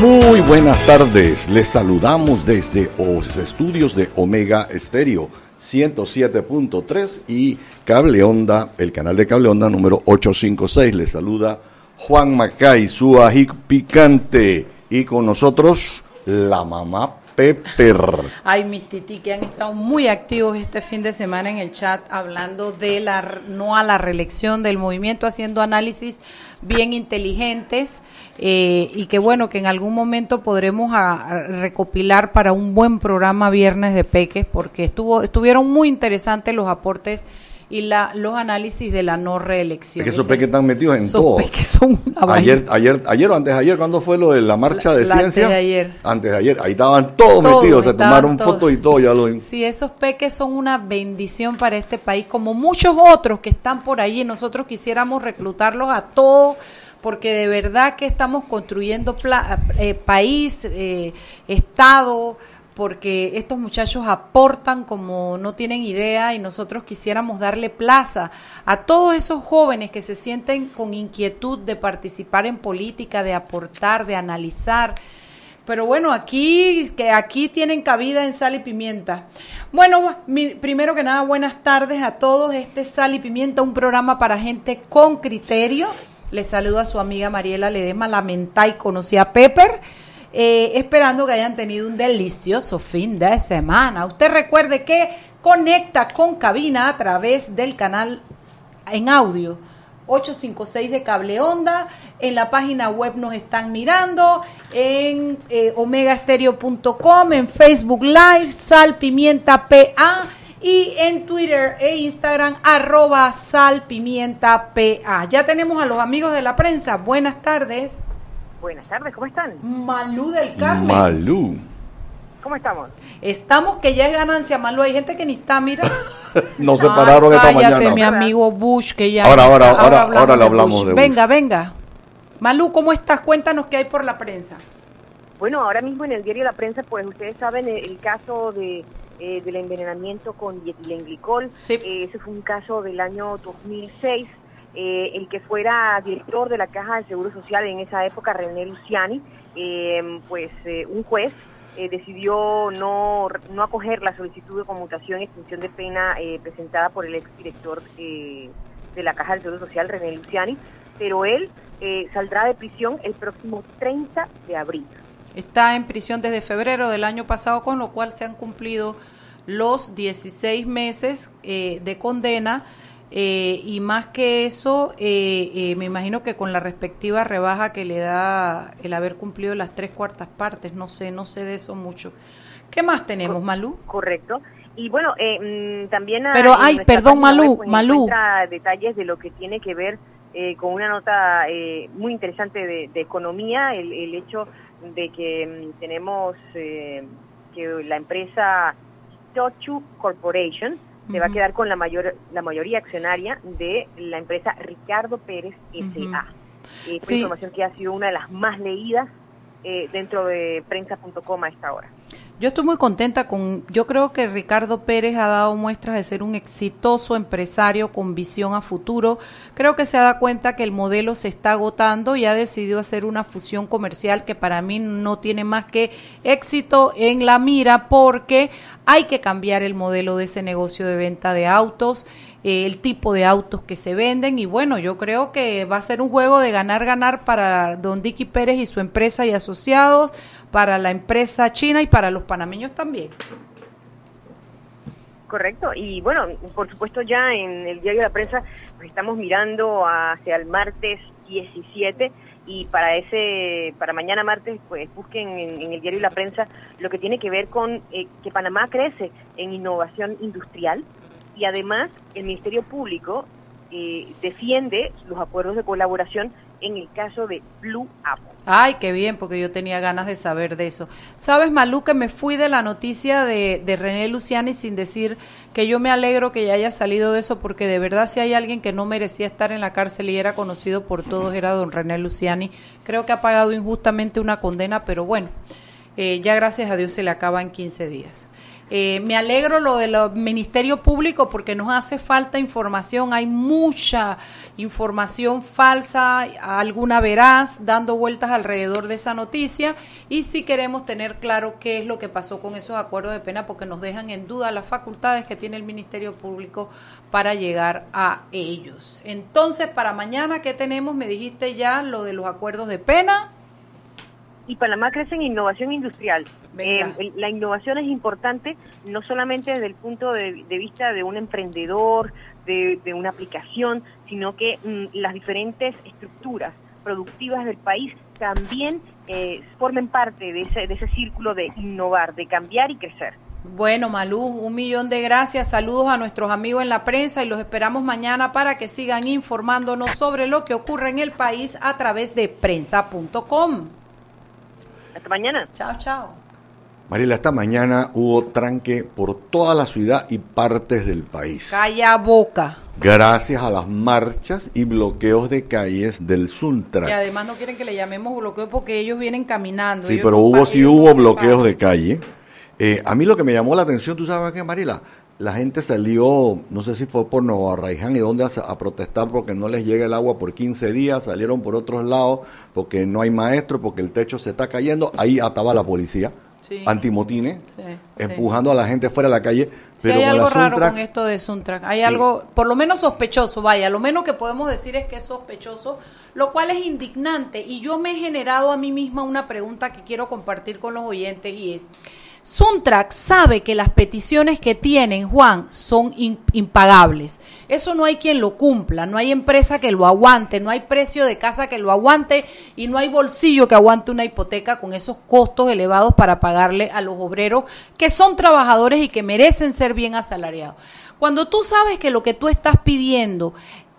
Muy buenas tardes, les saludamos desde los estudios de Omega Estéreo 107.3 y Cable Onda, el canal de Cable Onda número 856. Les saluda Juan Macay, su ají picante y con nosotros la mamá Pepper. Ay, mis titi que han estado muy activos este fin de semana en el chat hablando de la no a la reelección del movimiento, haciendo análisis bien inteligentes eh, y que bueno, que en algún momento podremos recopilar para un buen programa Viernes de Peques, porque estuvo, estuvieron muy interesantes los aportes y la, los análisis de la no reelección. Es que esos peques están metidos en todo. Son una ayer, ayer, ayer o antes de ayer, ¿cuándo fue lo de la marcha de ciencia? Antes de ayer. Antes de ayer, ahí estaban todos metidos, se tomaron fotos y todo, ya lo Sí, esos peques son una bendición para este país, como muchos otros que están por ahí, nosotros quisiéramos reclutarlos a todos porque de verdad que estamos construyendo eh, país, eh, Estado, porque estos muchachos aportan como no tienen idea y nosotros quisiéramos darle plaza a todos esos jóvenes que se sienten con inquietud de participar en política, de aportar, de analizar. Pero bueno, aquí que aquí tienen cabida en Sal y Pimienta. Bueno, primero que nada, buenas tardes a todos. Este es Sal y Pimienta, un programa para gente con criterio. Les saludo a su amiga Mariela Ledema, la y conocía a Pepper eh, esperando que hayan tenido un delicioso fin de semana. Usted recuerde que conecta con cabina a través del canal en audio 856 de cable onda. En la página web nos están mirando, en eh, omegastereo.com, en Facebook Live, Sal Pimienta PA y en Twitter e Instagram arroba Sal Pimienta PA. Ya tenemos a los amigos de la prensa. Buenas tardes. Buenas tardes, ¿cómo están? Malú del Carmen. Malú. ¿Cómo estamos? Estamos que ya es ganancia, Malú. Hay gente que ni está, mira. Nos separaron esta mañana. mi amigo Bush, que ya. Ahora, ahora, ahora, ahora, le hablamos de, Bush. Venga, venga. Malú, ¿cómo estás? Cuéntanos qué hay por la prensa. Bueno, ahora mismo en el diario La Prensa, pues ustedes saben el, caso de eh, del envenenamiento con dietilenglicol. Sí. Eh, ese fue un caso del año 2006 eh, el que fuera director de la Caja de Seguro Social en esa época, René Luciani, eh, pues eh, un juez decidió no, no acoger la solicitud de conmutación y extinción de pena presentada por el exdirector de la Caja de Seguro Social, René Luciani, pero él saldrá de prisión el próximo 30 de abril. Está en prisión desde febrero del año pasado, con lo cual se han cumplido los 16 meses de condena eh, y más que eso, eh, eh, me imagino que con la respectiva rebaja que le da el haber cumplido las tres cuartas partes, no sé, no sé de eso mucho. ¿Qué más tenemos, Malú? Correcto. Y bueno, mm, también... Pero, ay, perdón, Malú, pues, Malú. detalles de lo que tiene que ver con una nota muy interesante de, economía, el, el, hecho de que mm, tenemos que la empresa Tochu Corporation, se va a quedar con la mayor la mayoría accionaria de la empresa Ricardo Pérez S.A. Es información que ha sido una de las más leídas eh, dentro de prensa.com a esta hora. Yo estoy muy contenta con, yo creo que Ricardo Pérez ha dado muestras de ser un exitoso empresario con visión a futuro. Creo que se da cuenta que el modelo se está agotando y ha decidido hacer una fusión comercial que para mí no tiene más que éxito en la mira porque hay que cambiar el modelo de ese negocio de venta de autos, eh, el tipo de autos que se venden y bueno, yo creo que va a ser un juego de ganar-ganar para don Dicky Pérez y su empresa y asociados para la empresa china y para los panameños también. Correcto, y bueno, por supuesto ya en el diario de la prensa estamos mirando hacia el martes 17 y para ese para mañana martes pues busquen en, el diario de la prensa lo que tiene que ver con eh, que Panamá crece en innovación industrial y además el Ministerio Público eh, defiende los acuerdos de colaboración en el caso de Blue Apple. Ay, qué bien, porque yo tenía ganas de saber de eso. Sabes, Malú, que me fui de la noticia de, de René Luciani sin decir que yo me alegro que ya haya salido de eso, porque de verdad si hay alguien que no merecía estar en la cárcel y era conocido por todos, era don René Luciani. Creo que ha pagado injustamente una condena, pero bueno, eh, ya gracias a Dios se le acaba en 15 días. Eh, me alegro lo del Ministerio Público porque nos hace falta información. Hay mucha información falsa, alguna veraz, dando vueltas alrededor de esa noticia. Y si queremos tener claro qué es lo que pasó con esos acuerdos de pena porque nos dejan en duda las facultades que tiene el Ministerio Público para llegar a ellos. Entonces, para mañana, ¿qué tenemos? Me dijiste ya lo de los acuerdos de pena y Panamá crece en innovación industrial. Eh, la innovación es importante no solamente desde el punto de, vista de un emprendedor, de, una aplicación, sino que mm, las diferentes estructuras productivas del país también eh, formen parte de ese, de ese círculo de innovar, de cambiar y crecer. Bueno, Malú, un millón de gracias. Saludos a nuestros amigos en la prensa y los esperamos mañana para que sigan informándonos sobre lo que ocurre en el país a través de prensa.com. Hasta mañana. Chao, chao. Mariela, esta mañana hubo tranque por toda la ciudad y partes del país. Calla boca. Gracias a las marchas y bloqueos de calles del Suntrax. Y además no quieren que le llamemos bloqueo porque ellos vienen caminando. Sí, pero hubo sí hubo bloqueos de calle. Eh, a mí lo que me llamó la atención, ¿tú sabes qué, Mariela? La gente salió, no sé si fue por Nueva Raiján y dónde a, protestar porque no les llega el agua por 15 días, salieron por otros lados porque no hay maestro, porque el techo se está cayendo, ahí ataba la policía. antimotines, empujando a la gente fuera de la calle. pero hay algo raro con esto de Suntrack. Hay algo, por lo menos sospechoso, vaya, lo menos que podemos decir es que es sospechoso, lo cual es indignante. Y yo me he generado a mí misma una pregunta que quiero compartir con los oyentes y es, Suntrack sabe que las peticiones que tienen, Juan, son impagables. Eso no hay quien lo cumpla, no hay empresa que lo aguante, no hay precio de casa que lo aguante y no hay bolsillo que aguante una hipoteca con esos costos elevados para pagarle a los obreros que son trabajadores y que merecen ser bien asalariados. Cuando tú sabes que lo que tú estás pidiendo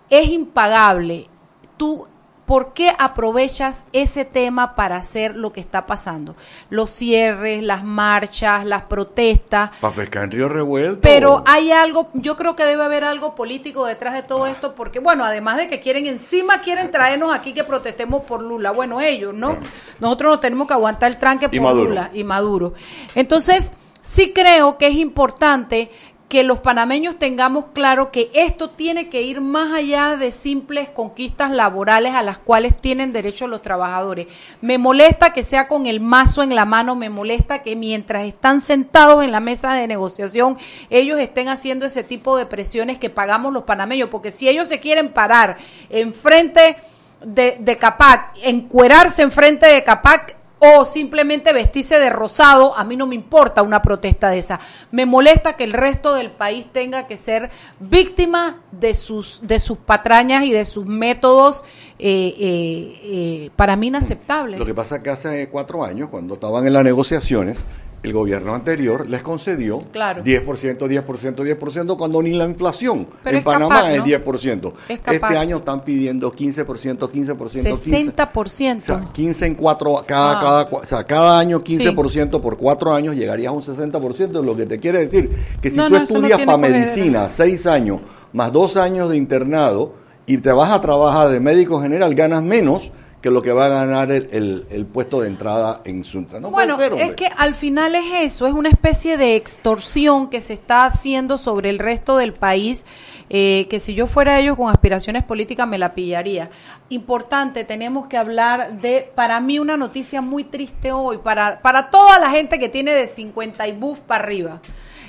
es impagable, tú ¿por qué aprovechas ese tema para hacer lo que está pasando? Los cierres, las marchas, las protestas. Para pescar en Río Revuelto. Pero hay algo, yo creo que debe haber algo político detrás de todo esto, porque bueno, además de que quieren, encima quieren traernos aquí que protestemos por Lula. Bueno, ellos, ¿no? Nosotros no tenemos que aguantar el tranque por Lula y Maduro. Entonces, sí creo que es importante que los panameños tengamos claro que esto tiene que ir más allá de simples conquistas laborales a las cuales tienen derecho los trabajadores. Me molesta que sea con el mazo en la mano, me molesta que mientras están sentados en la mesa de negociación, ellos estén haciendo ese tipo de presiones que pagamos los panameños, porque si ellos se quieren parar enfrente de, de Capac, encuerarse enfrente de Capac, o simplemente vestirse de rosado, a mí no me importa una protesta de esa. Me molesta que el resto del país tenga que ser víctima de sus, de sus patrañas y de sus métodos eh, eh, eh, para mí inaceptables. Lo que pasa es que hace cuatro años, cuando estaban en las negociaciones, el gobierno anterior les concedió 10%, 10%, 10%, cuando ni la inflación en Panamá es 10%. este año están pidiendo 15%, 15%, 60%. 15, 15 en cuatro, cada, cada, o sea, cada año 15% por cuatro años llegarías a un 60%, lo que te quiere decir que si tú estudias para medicina seis años más dos años de internado y te vas a trabajar de médico general, ganas menos que lo que va a ganar el, puesto de entrada en Suntra. No bueno, es que al final es eso, es una especie de extorsión que se está haciendo sobre el resto del país, eh, que si yo fuera ellos con aspiraciones políticas me la pillaría. Importante, tenemos que hablar de, para mí, una noticia muy triste hoy, para, para toda la gente que tiene de 50 y buff para arriba.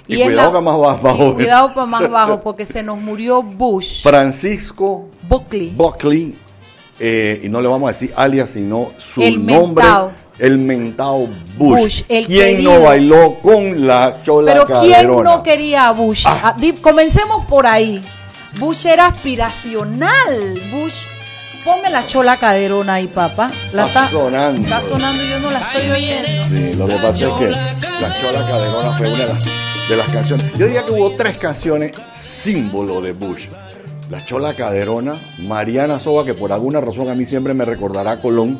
Y, cuidado que más bajo. cuidado para más bajo, porque se nos murió Bush. Francisco Buckley. Buckley eh, y no le vamos a decir alias, sino su nombre. El mentao Bush. ¿Quién no bailó con la chola Pero ¿quién no quería a Bush? Ah. Ah, comencemos por ahí. Bush era aspiracional. Bush Ponme la chola caderona ahí, papá. La está, sonando. Está sonando y yo no la estoy oyendo. Sí, lo que pasa es que la chola caderona fue una de las, de las canciones. Yo diría que hubo tres canciones símbolo de Bush la Chola Caderona, Mariana Soba, que por alguna razón a mí siempre me recordará a Colón,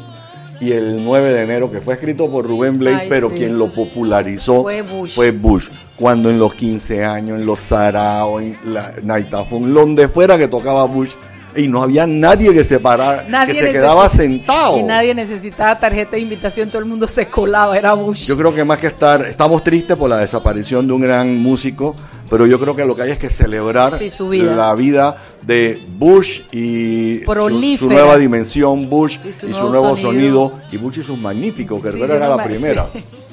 y el 9 de enero, que fue escrito por Rubén Blades, pero quien lo popularizó fue Bush. Cuando en los 15 años, en los Sarao, en la Naitafón, donde fuera que tocaba Bush, y no había nadie que se parara, que se quedaba sentado. Y nadie necesitaba tarjeta de invitación, todo el mundo se colaba, era Bush. Yo creo que más que estar, estamos tristes por la desaparición de un gran músico, pero yo creo que lo que hay es que celebrar la vida de Bush y su, nueva dimensión, Bush y su, nuevo, sonido. y Bush y sus magníficos, que era la primera.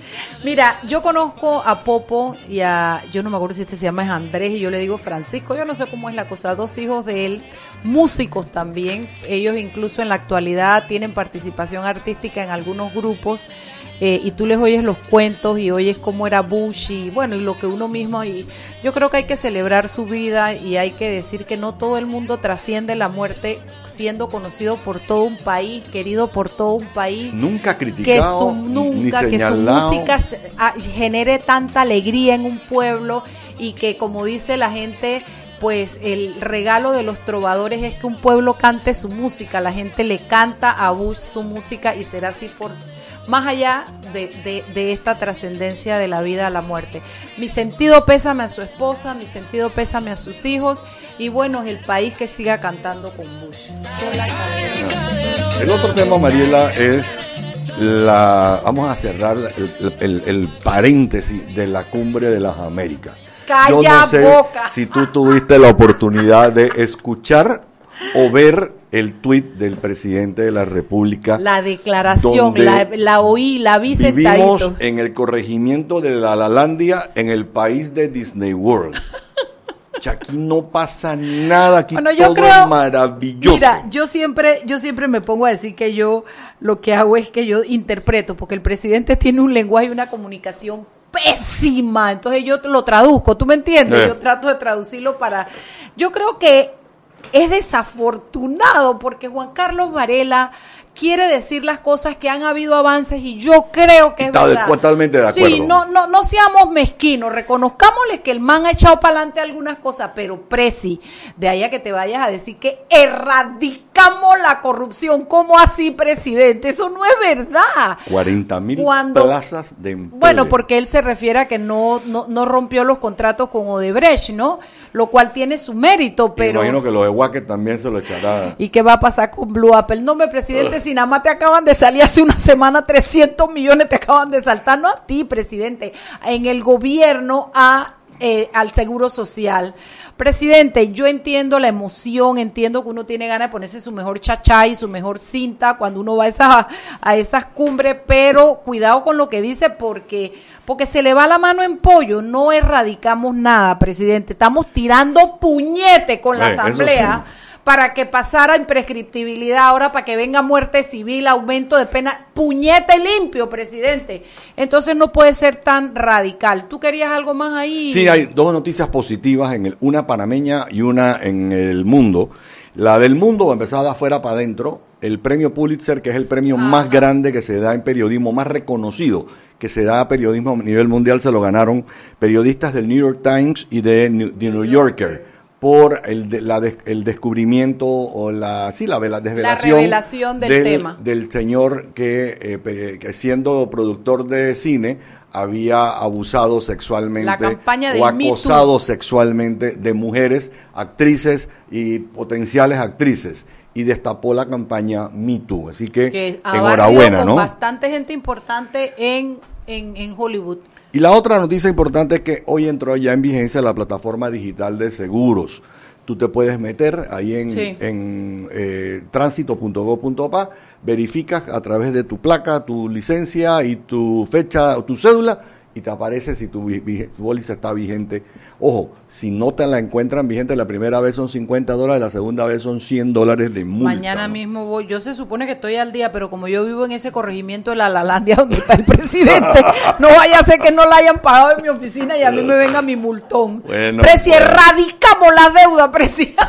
Mira, yo conozco a Popo y a, yo no me acuerdo si este se llama Andrés y yo le digo Francisco, yo no sé cómo es la cosa, dos hijos de él, músicos también, ellos incluso en la actualidad tienen participación artística en algunos grupos eh, y tú les oyes los cuentos y oyes cómo era Bush y bueno, y lo que uno mismo, y yo creo que hay que celebrar su vida y hay que decir que no todo el mundo trasciende la muerte siendo conocido por todo un país, querido por todo un país. Nunca criticado. Que su, nunca, que su música ah, genere tanta alegría en un pueblo y que como dice la gente, pues el regalo de los trovadores es que un pueblo cante su música, la gente le canta a Bush su música y será así por más allá de, esta trascendencia de la vida a la muerte. Mi sentido pésame a su esposa, mi sentido pésame a sus hijos y bueno, es el país que siga cantando con Bush. El otro tema, Mariela, es la... Vamos a cerrar el, paréntesis de la cumbre de las Américas. Calla boca. si tú tuviste la oportunidad de escuchar o ver el tuit del presidente de la República. La declaración, la, oí, la vi Vivimos en el corregimiento de la Lalandia, en el país de Disney World. aquí no pasa nada, aquí todo es maravilloso. Mira, yo siempre, yo siempre me pongo a decir que yo lo que hago es que yo interpreto, porque el presidente tiene un lenguaje y una comunicación pésima, entonces yo lo traduzco, ¿tú me entiendes? Eh. Yo trato de traducirlo para... Yo creo que es desafortunado porque Juan Carlos Varela quiere decir las cosas que han habido avances y yo creo que es verdad. totalmente de acuerdo. Sí, no, no, no seamos mezquinos, reconozcámosle que el man ha echado para adelante algunas cosas, pero presi, de ahí a que te vayas a decir que erradicamos la corrupción, ¿cómo así, presidente? Eso no es verdad. 40 mil plazas de empleo. Bueno, porque él se refiere a que no, no, no rompió los contratos con Odebrecht, ¿no? Lo cual tiene su mérito, pero... imagino que de también se lo echará. ¿Y qué va a pasar con Blue Apple? No, me presidente, si nada más te acaban de salir hace una semana 300 millones, te acaban de saltar, no a ti, presidente, en el gobierno a, eh, al Seguro Social. Presidente, yo entiendo la emoción, entiendo que uno tiene ganas de ponerse su mejor chachá y su mejor cinta cuando uno va a esas, a esas cumbres, pero cuidado con lo que dice porque, porque se le va la mano en pollo, no erradicamos nada, presidente, estamos tirando puñete con la asamblea para que pasara imprescriptibilidad, ahora para que venga muerte civil, aumento de pena, puñete limpio, presidente. Entonces no puede ser tan radical. ¿Tú querías algo más ahí? Sí, hay dos noticias positivas, en el, una panameña y una en el mundo. La del mundo, empezada afuera para adentro, el premio Pulitzer, que es el premio más grande que se da en periodismo, más reconocido que se da a periodismo a nivel mundial, se lo ganaron periodistas del New York Times y de The New Yorker por el, el descubrimiento o la, sí, la, desvelación del, tema. del señor que, eh, que, siendo productor de cine había abusado sexualmente o acosado sexualmente de mujeres, actrices y potenciales actrices y destapó la campaña Me Too. Así que, enhorabuena, ¿no? Bastante gente importante en, en, en Hollywood. Y la otra noticia importante es que hoy entró ya en vigencia la plataforma digital de seguros. Tú te puedes meter ahí en, en eh, tránsito.gov.pa, verificas a través de tu placa, tu licencia y tu fecha o tu cédula y te aparece si tu, póliza está vigente. Ojo, si no te la encuentran vigente la primera vez son 50 dólares, la segunda vez son 100 dólares de multa. Mañana mismo voy, yo se supone que estoy al día, pero como yo vivo en ese corregimiento de la Lalandia donde está el presidente, no vaya a ser que no la hayan pagado en mi oficina y a mí me venga mi multón. Bueno, Preci, erradicamos la deuda, Preci.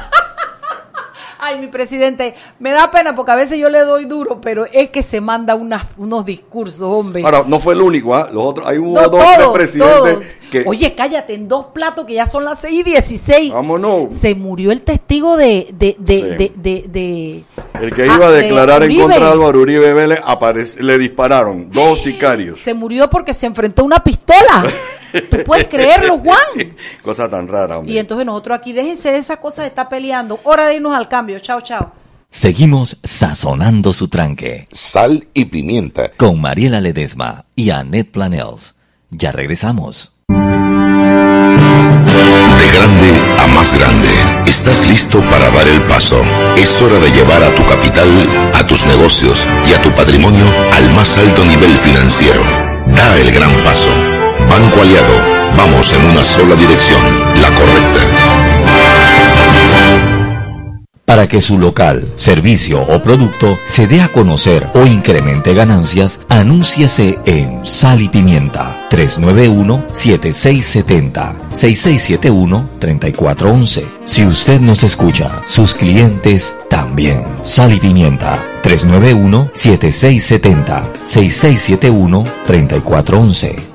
Ay, mi presidente, me da pena porque a veces yo le doy duro, pero es que se manda unas, unos discursos, hombre. Ahora, no fue el único, ¿ah? Los otros, hay uno, dos, tres presidentes que... Oye, cállate, en dos platos que ya son las seis y dieciséis. Vámonos. Se murió el testigo de... de, de, de, el que iba a ah, declarar en contra de Álvaro Uribe Vélez, le dispararon dos sicarios. Se murió porque se enfrentó a una pistola. ¿Tú puedes creerlo, Juan? Cosa tan rara, hombre. Y entonces nosotros aquí, déjense de esas cosas de estar peleando. Hora de irnos al cambio. Chao, chao. Seguimos sazonando su tranque. Sal y pimienta. Con Mariela Ledesma y Annette Planels. Ya regresamos. De grande a más grande. ¿Estás listo para dar el paso? Es hora de llevar a tu capital, a tus negocios y a tu patrimonio al más alto nivel financiero. Da el gran paso Banco Aliado, vamos en una sola dirección, la correcta. Para que su local, servicio o producto se dé a conocer o incremente ganancias, anúnciase en Sal y Pimienta 391-7670-6671-3411. Si usted nos escucha, sus clientes también. Sal y Pimienta 391-7670-6671-3411.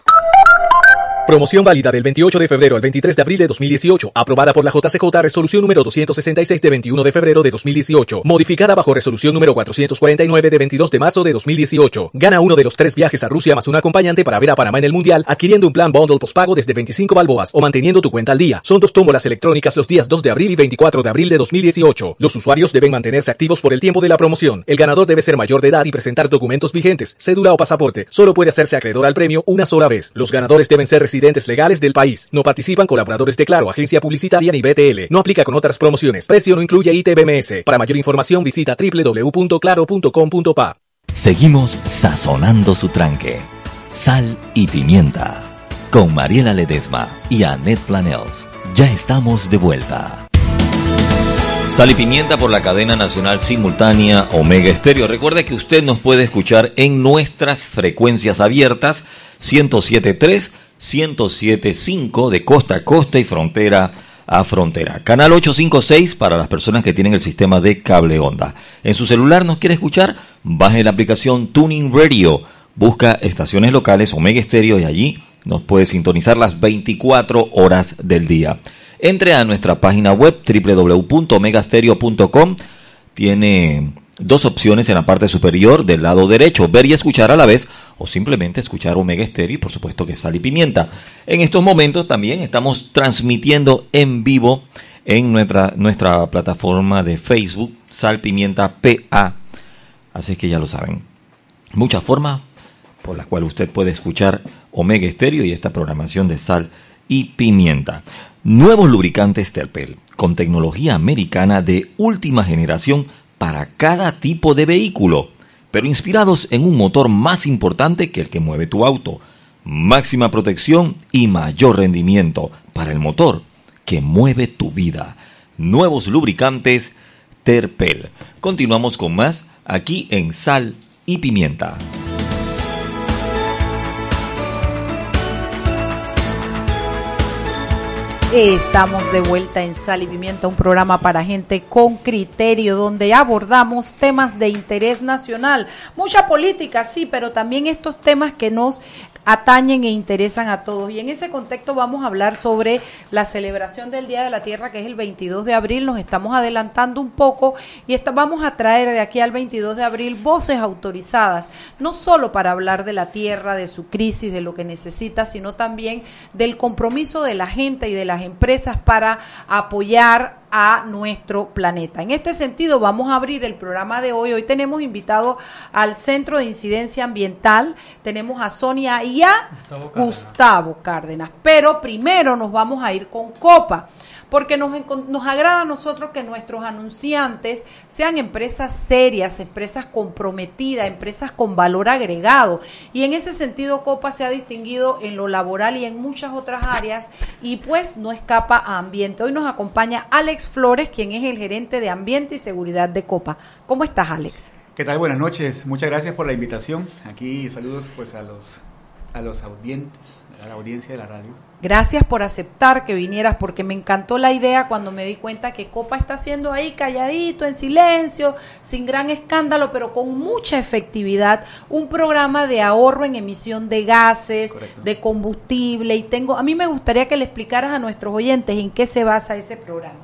Promoción válida del 28 de febrero al 23 de abril de 2018. Aprobada por la JCJ Resolución número 266 de 21 de febrero de 2018. Modificada bajo Resolución número 449 de 22 de marzo de 2018. Gana uno de los tres viajes a Rusia más un acompañante para ver a Panamá en el Mundial adquiriendo un plan bundle postpago desde 25 balboas o manteniendo tu cuenta al día. Son dos tómbolas electrónicas los días 2 de abril y 24 de abril de 2018. Los usuarios deben mantenerse activos por el tiempo de la promoción. El ganador debe ser mayor de edad y presentar documentos vigentes, cédula o pasaporte. Solo puede hacerse acreedor al premio una sola vez. Los ganadores deben ser residentes legales del país. No participan colaboradores de Claro, agencia publicitaria ni BTL. No aplica con otras promociones. Precio no incluye ITBMS. Para mayor información visita www.claro.com.pa. Seguimos sazonando su tranque. Sal y pimienta. Con Mariela Ledesma y Annette Planels. Ya estamos de vuelta. Sal y Pimienta por la cadena nacional simultánea Omega Estéreo. Recuerde que usted nos puede escuchar en nuestras frecuencias abiertas 1073 1075 de costa a costa y frontera a frontera. Canal 856 para las personas que tienen el sistema de cable onda. En su celular nos quiere escuchar, baje la aplicación Tuning Radio. Busca estaciones locales Omega Stereo y allí nos puede sintonizar las 24 horas del día. Entre a nuestra página web www.omegastereo.com. Tiene dos opciones en la parte superior del lado derecho, ver y escuchar a la vez o simplemente escuchar Omega Stereo y por supuesto que sal y pimienta. En estos momentos también estamos transmitiendo en vivo en nuestra, nuestra plataforma de Facebook, Sal Pimienta PA. Así que ya lo saben. Muchas formas por las cuales usted puede escuchar Omega Stereo y esta programación de sal y pimienta. Nuevos lubricantes Terpel con tecnología americana de última generación para cada tipo de vehículo, pero inspirados en un motor más importante que el que mueve tu auto, máxima protección y mayor rendimiento para el motor que mueve tu vida. Nuevos lubricantes Terpel. Continuamos con más aquí en Sal y Pimienta. Estamos de vuelta en Sal y Pimienta, un programa para gente con criterio, donde abordamos temas de interés nacional. Mucha política, sí, pero también estos temas que nos atañen e interesan a todos. Y en ese contexto vamos a hablar sobre la celebración del Día de la Tierra, que es el 22 de abril. Nos estamos adelantando un poco y vamos a traer de aquí al 22 de abril voces autorizadas, no solo para hablar de la tierra, de su crisis, de lo que necesita, sino también del compromiso de la gente y de las empresas para apoyar a nuestro planeta. En este sentido, vamos a abrir el programa de hoy. Hoy tenemos invitado al Centro de Incidencia Ambiental, tenemos a Sonia y a Gustavo Cárdenas. Pero primero nos vamos a ir con Copa porque nos, nos agrada a nosotros que nuestros anunciantes sean empresas serias, empresas comprometidas, empresas con valor agregado. Y en ese sentido, Copa se ha distinguido en lo laboral y en muchas otras áreas y pues no escapa a ambiente. Hoy nos acompaña Alex Flores, quien es el gerente de Ambiente y Seguridad de Copa. ¿Cómo estás, Alex? ¿Qué tal? Buenas noches. Muchas gracias por la invitación. Aquí saludos pues a los a los audientes, a la audiencia de la radio. Gracias por aceptar que vinieras porque me encantó la idea cuando me di cuenta que Copa está haciendo ahí calladito, en silencio, sin gran escándalo, pero con mucha efectividad, un programa de ahorro en emisión de gases, de combustible y tengo a mí me gustaría que le explicaras a nuestros oyentes en qué se basa ese programa.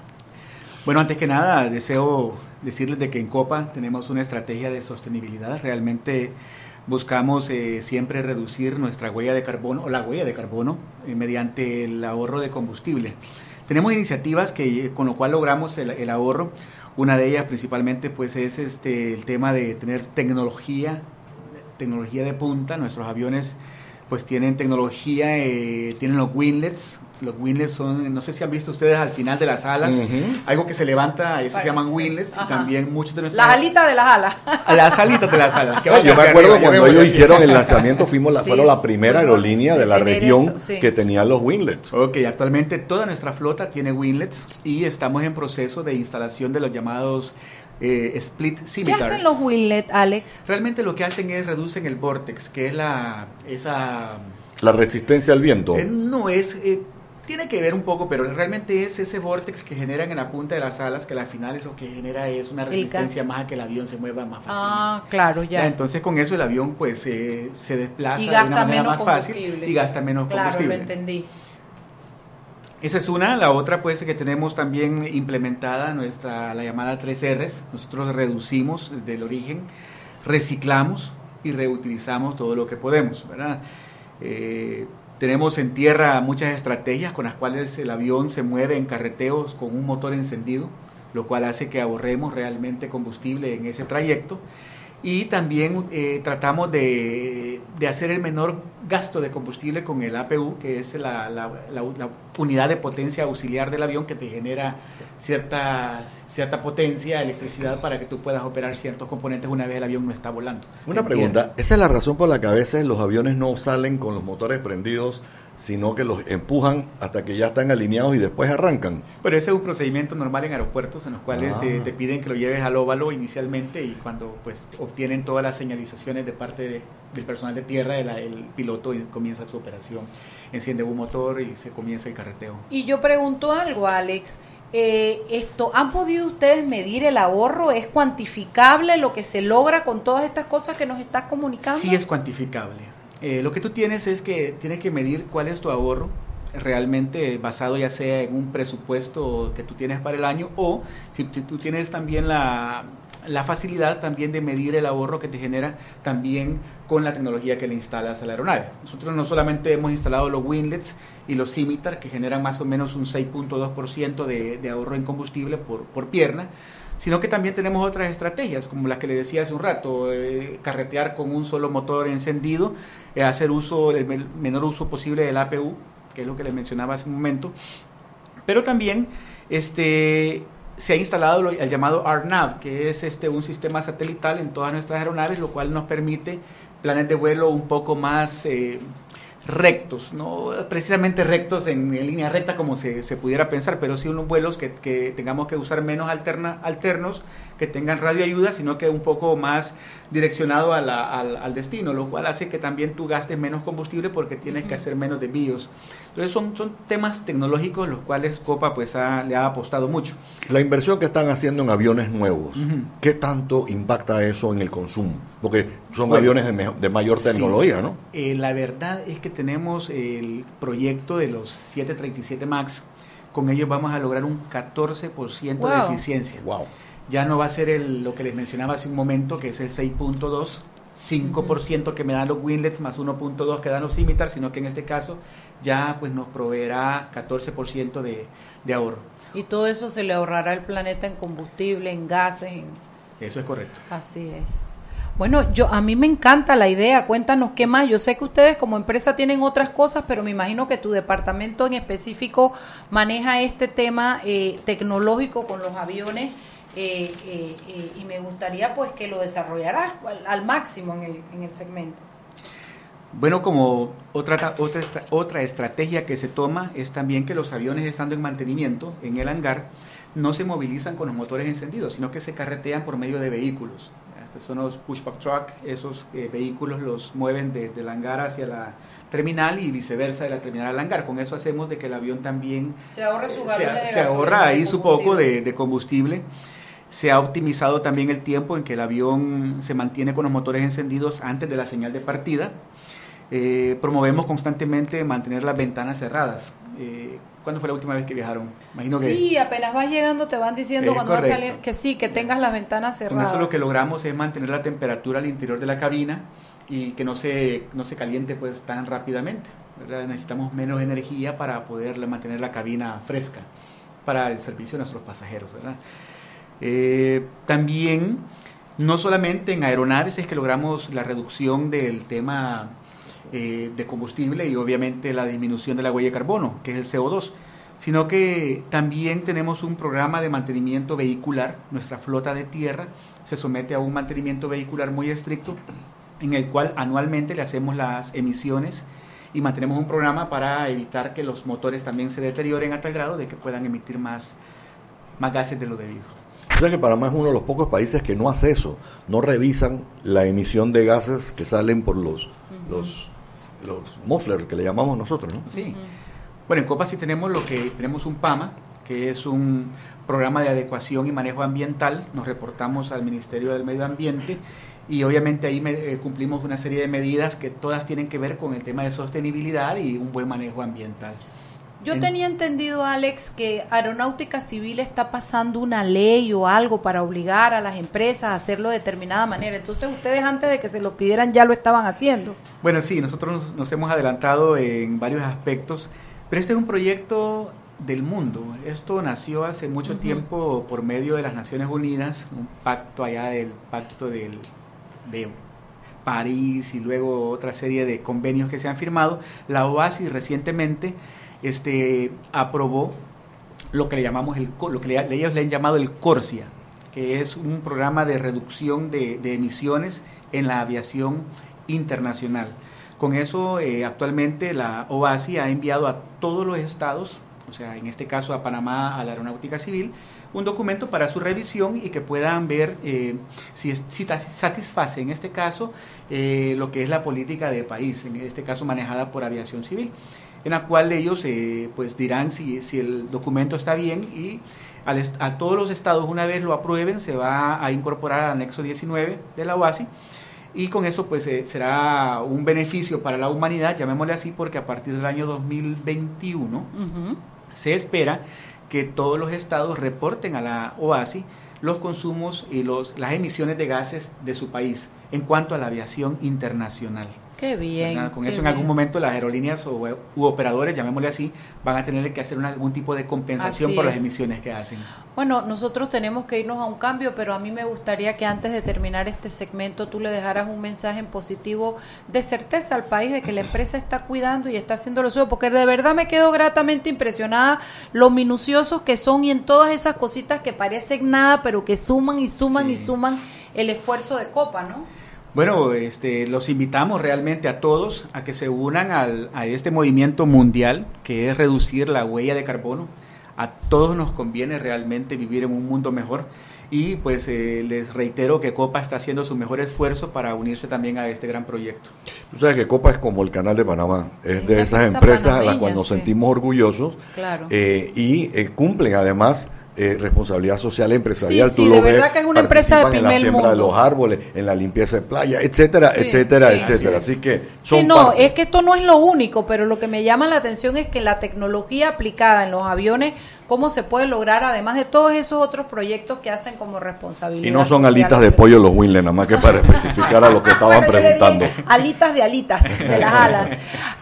Bueno, antes que nada, deseo decirles de que en Copa tenemos una estrategia de sostenibilidad. Realmente buscamos eh, siempre reducir nuestra huella de carbono o la huella de carbono eh, mediante el ahorro de combustible. Tenemos iniciativas que con lo cual logramos el, ahorro. Una de ellas principalmente pues es este el tema de tener tecnología tecnología de punta. Nuestros aviones pues tienen tecnología, eh, tienen los winglets, los winglets son, no sé si han visto ustedes al final de las alas, algo que se levanta, eso se llaman winglets, y también muchos de nuestros... Las alitas de las alas. Las alitas de las alas. yo me acuerdo cuando ellos hicieron el lanzamiento, fuimos la, fueron la primera aerolínea de la región que tenía los winglets. Ok, actualmente toda nuestra flota tiene winglets y estamos en proceso de instalación de los llamados eh, split scimitars. ¿Qué hacen los winglets, Alex? Realmente lo que hacen es reducen el vortex, que es la esa la resistencia al viento. Eh, no es eh, tiene que ver un poco, pero realmente es ese vortex que generan en la punta de las alas que al final es lo que genera es una resistencia más a que el avión se mueva más fácilmente. Ah, claro, ya. Entonces con eso el avión pues se desplaza de una manera más fácil y gasta menos claro, combustible. Lo entendí. Esa es una, la otra pues que tenemos también implementada nuestra la llamada 3 Rs. Nosotros reducimos del origen, reciclamos y reutilizamos todo lo que podemos, ¿verdad? Eh, tenemos en tierra muchas estrategias con las cuales el avión se mueve en carreteos con un motor encendido, lo cual hace que ahorremos realmente combustible en ese trayecto. Y también eh, tratamos de, hacer el menor gasto de combustible con el APU, que es la, la, unidad de potencia auxiliar del avión que te genera cierta, cierta potencia, electricidad para que tú puedas operar ciertos componentes una vez el avión no está volando. Una pregunta, ¿esa es la razón por la que a veces los aviones no salen con los motores prendidos sino que los empujan hasta que ya están alineados y después arrancan. Pero ese es un procedimiento normal en aeropuertos en los cuales eh, ah. te piden que lo lleves al óvalo inicialmente y cuando pues obtienen todas las señalizaciones de parte del personal de tierra, el, piloto comienza su operación, enciende un motor y se comienza el carreteo. Y yo pregunto algo, Alex. Eh, esto, ¿Han podido ustedes medir el ahorro? ¿Es cuantificable lo que se logra con todas estas cosas que nos estás comunicando? Sí es cuantificable eh, lo que tú tienes es que tienes que medir cuál es tu ahorro realmente basado ya sea en un presupuesto que tú tienes para el año o si, tú tienes también la, la, facilidad también de medir el ahorro que te genera también con la tecnología que le instalas a la aeronave. Nosotros no solamente hemos instalado los winglets y los scimitar que generan más o menos un 6.2% de, de ahorro en combustible por, por pierna, sino que también tenemos otras estrategias, como las que le decía hace un rato, eh, carretear con un solo motor encendido, eh, hacer uso, el menor uso posible del APU, que es lo que le mencionaba hace un momento, pero también este, se ha instalado el llamado ARNAV, que es este, un sistema satelital en todas nuestras aeronaves, lo cual nos permite planes de vuelo un poco más... Eh, rectos, no precisamente rectos en, línea recta como se, se, pudiera pensar, pero sí unos vuelos que, que tengamos que usar menos alterna, alternos, que tengan radio ayuda, sino que un poco más direccionado a al, al, destino, lo cual hace que también tú gastes menos combustible porque tienes que hacer menos desvíos. Entonces son, son temas tecnológicos los cuales Copa pues le ha apostado mucho. La inversión que están haciendo en aviones nuevos, ¿qué tanto impacta eso en el consumo? Porque son aviones de, de, mayor tecnología, ¿no? Eh, la verdad es que tenemos el proyecto de los 737 MAX, con ellos vamos a lograr un 14% de eficiencia. Wow. Ya no va a ser el, lo que les mencionaba hace un momento, que es el 6.2, 5% que me dan los winlets más 1.2 que dan los Scimitar, sino que en este caso ya pues nos proveerá 14% de, de ahorro. Y todo eso se le ahorrará al planeta en combustible, en gases. Eso es correcto. Así es. Bueno, yo a mí me encanta la idea. Cuéntanos qué más. Yo sé que ustedes como empresa tienen otras cosas, pero me imagino que tu departamento en específico maneja este tema eh, tecnológico con los aviones eh, eh, y me gustaría pues que lo desarrollaras al, máximo en el, en el segmento. Bueno, como otra, otra, otra estrategia que se toma es también que los aviones estando en mantenimiento en el hangar no se movilizan con los motores encendidos, sino que se carretean por medio de vehículos. Estos son los pushback truck, esos eh, vehículos los mueven desde el hangar hacia la terminal y viceversa de la terminal al hangar. Con eso hacemos de que el avión también se ahorra, su se, ahorra ahí su poco de, de combustible. Se ha optimizado también el tiempo en que el avión se mantiene con los motores encendidos antes de la señal de partida. Eh, promovemos constantemente mantener las ventanas cerradas. Eh, ¿Cuándo fue la última vez que viajaron? Imagino sí, apenas vas llegando te van diciendo cuando vas a que sí, que tengas las ventanas cerradas. Con eso lo que logramos es mantener la temperatura al interior de la cabina y que no se, no se caliente pues tan rápidamente. Necesitamos menos energía para poder mantener la cabina fresca para el servicio de nuestros pasajeros. Eh, también, no solamente en aeronaves es que logramos la reducción del tema eh, de combustible y obviamente la disminución de la huella de carbono, que es el CO2, sino que también tenemos un programa de mantenimiento vehicular. Nuestra flota de tierra se somete a un mantenimiento vehicular muy estricto en el cual anualmente le hacemos las emisiones y mantenemos un programa para evitar que los motores también se deterioren a tal grado de que puedan emitir más, más gases de lo debido. O sea que Panamá es uno de los pocos países que no hace eso, no revisan la emisión de gases que salen por los, los los mufflers que le llamamos nosotros, ¿no? Sí. Bueno, en Copa sí tenemos lo que tenemos un PAMA, que es un programa de adecuación y manejo ambiental. Nos reportamos al Ministerio del Medio Ambiente y obviamente ahí eh, cumplimos una serie de medidas que todas tienen que ver con el tema de sostenibilidad y un buen manejo ambiental. Yo tenía entendido, Alex, que Aeronáutica Civil está pasando una ley o algo para obligar a las empresas a hacerlo de determinada manera. Entonces, ustedes antes de que se lo pidieran ya lo estaban haciendo. Bueno, sí, nosotros nos, hemos adelantado en varios aspectos, pero este es un proyecto del mundo. Esto nació hace mucho tiempo por medio de las Naciones Unidas, un pacto allá del pacto del, de París y luego otra serie de convenios que se han firmado. La OASI recientemente este, aprobó lo que le llamamos el, lo que ellos le han llamado el Corsia, que es un programa de reducción de, emisiones en la aviación internacional. Con eso, eh, actualmente la OASI ha enviado a todos los estados, o sea, en este caso a Panamá, a la Aeronáutica Civil, un documento para su revisión y que puedan ver eh, si, si, satisface, en este caso, eh, lo que es la política de país, en este caso manejada por Aviación Civil en la cual ellos eh, pues dirán si, si, el documento está bien y a todos los estados una vez lo aprueben se va a incorporar al anexo 19 de la OASI y con eso pues eh, será un beneficio para la humanidad, llamémosle así, porque a partir del año 2021 se espera que todos los estados reporten a la OASI los consumos y los, las emisiones de gases de su país en cuanto a la aviación internacional. Qué bien. Con eso en algún momento las aerolíneas o, u operadores, llamémosle así, van a tener que hacer algún tipo de compensación por las emisiones que hacen. Bueno, nosotros tenemos que irnos a un cambio, pero a mí me gustaría que antes de terminar este segmento tú le dejaras un mensaje en positivo de certeza al país de que la empresa está cuidando y está haciendo lo suyo, porque de verdad me quedo gratamente impresionada lo minuciosos que son y en todas esas cositas que parecen nada, pero que suman y suman y suman el esfuerzo de Copa, ¿no? Bueno, este, los invitamos realmente a todos a que se unan al, a este movimiento mundial que es reducir la huella de carbono. A todos nos conviene realmente vivir en un mundo mejor y pues eh, les reitero que Copa está haciendo su mejor esfuerzo para unirse también a este gran proyecto. Tú sabes que Copa es como el Canal de Panamá, es de esas empresas a las cuales nos sentimos orgullosos eh, y eh, cumplen además eh, responsabilidad social empresarial. Sí, sí, de verdad que es una empresa de primer en la siembra de los árboles, en la limpieza de playa, etcétera, etcétera, etcétera. Así que son no, es que esto no es lo único, pero lo que me llama la atención es que la tecnología aplicada en los aviones, cómo se puede lograr, además de todos esos otros proyectos que hacen como responsabilidad. Y no son alitas de pollo los Winlen, nada más que para especificar a lo que estaban preguntando. alitas de alitas, de las alas.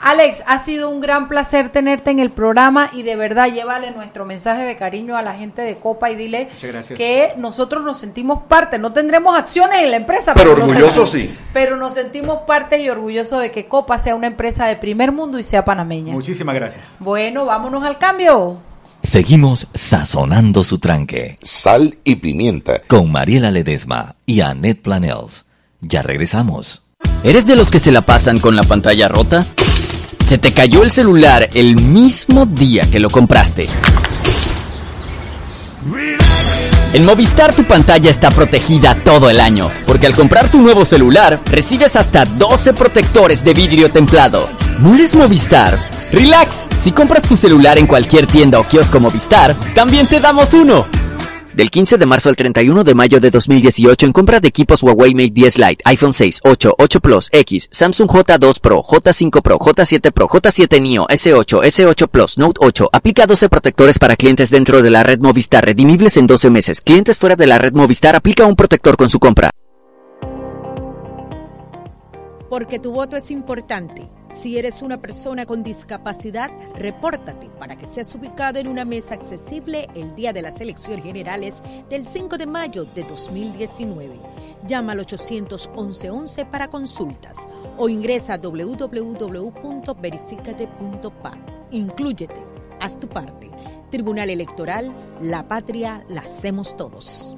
Alex, ha sido un gran placer tenerte en el programa y de verdad llévale nuestro mensaje de cariño a la gente de Copa y dile que nosotros nos sentimos parte, no tendremos acciones en la empresa, pero, orgullosos sí. Pero nos sentimos parte y orgullosos de que Copa sea una empresa de primer mundo y sea panameña. Muchísimas gracias. Bueno, vámonos al cambio. Seguimos sazonando su tranque. Sal y pimienta. Con Mariela Ledesma y Annette Planels. Ya regresamos. ¿Eres de los que se la pasan con la pantalla rota? ¿Se te cayó el celular el mismo día que lo compraste? En Movistar tu pantalla está protegida todo el año, porque al comprar tu nuevo celular recibes hasta 12 protectores de vidrio templado. ¿No eres Movistar? Relax, si compras tu celular en cualquier tienda o kiosco Movistar, también te damos uno. Del 15 de marzo al 31 de mayo de 2018 en compra de equipos Huawei Mate 10 Lite, iPhone 6, 8, 8 Plus, X, Samsung J2 Pro, J5 Pro, J7 Pro, J7 Neo, S8, S8 Plus, Note 8. Aplica 12 protectores para clientes dentro de la red Movistar, redimibles en 12 meses. Clientes fuera de la red Movistar aplica un protector con su compra. Porque tu voto es importante. Si eres una persona con discapacidad, repórtate para que seas ubicado en una mesa accesible el día de las elecciones generales del 5 de mayo de 2019. Llama al 811 para consultas o ingresa a www.verificate.pa. Inclúyete, haz tu parte. Tribunal Electoral, la patria la hacemos todos.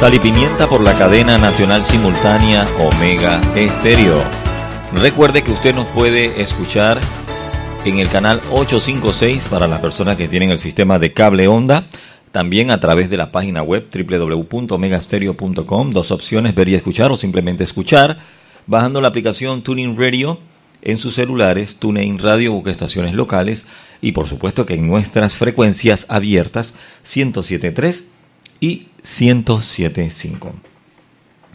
Sal y Pimienta por la cadena nacional simultánea Omega Estéreo. Recuerde que usted nos puede escuchar en el canal 856 para las personas que tienen el sistema de cable onda. También a través de la página web www.omegastereo.com. Dos opciones, ver y escuchar o simplemente escuchar. Bajando la aplicación Tuning Radio en sus celulares, TuneIn Radio, busca estaciones locales y por supuesto que en nuestras frecuencias abiertas 1073 y 1075.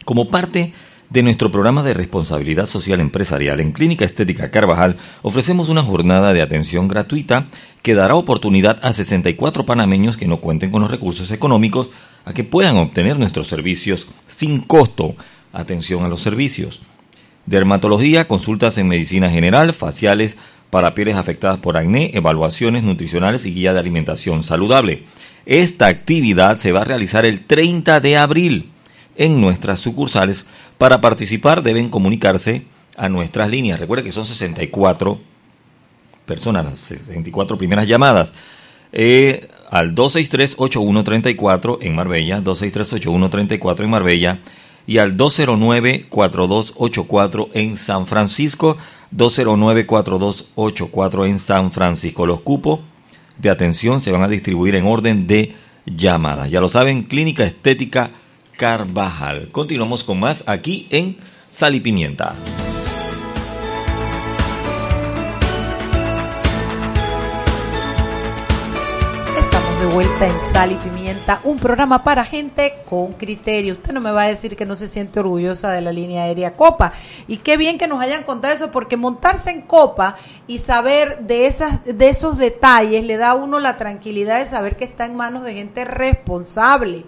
Como parte de nuestro programa de responsabilidad social empresarial en Clínica Estética Carvajal, ofrecemos una jornada de atención gratuita que dará oportunidad a 64 panameños que no cuenten con los recursos económicos a que puedan obtener nuestros servicios sin costo. Atención a los servicios. Dermatología, consultas en medicina general, faciales para pieles afectadas por acné, evaluaciones nutricionales y guía de alimentación saludable. Esta actividad se va a realizar el 30 de abril en nuestras sucursales. Para participar deben comunicarse a nuestras líneas. Recuerde que son 64 personas, las 64 primeras llamadas. Eh, al 263-8134 en Marbella, 263-8134 en Marbella y al 209-4284 en San Francisco, 209-4284 en San Francisco. Los cupos de atención se van a distribuir en orden de llamadas. Ya lo saben, Clínica Estética Carvajal. Continuamos con más aquí en Sal y Pimienta. De vuelta en Sal y Pimienta, un programa para gente con criterio. Usted no me va a decir que no se siente orgullosa de la línea aérea Copa. Y qué bien que nos hayan contado eso, porque montarse en Copa y saber de, esas, de esos detalles le da a uno la tranquilidad de saber que está en manos de gente responsable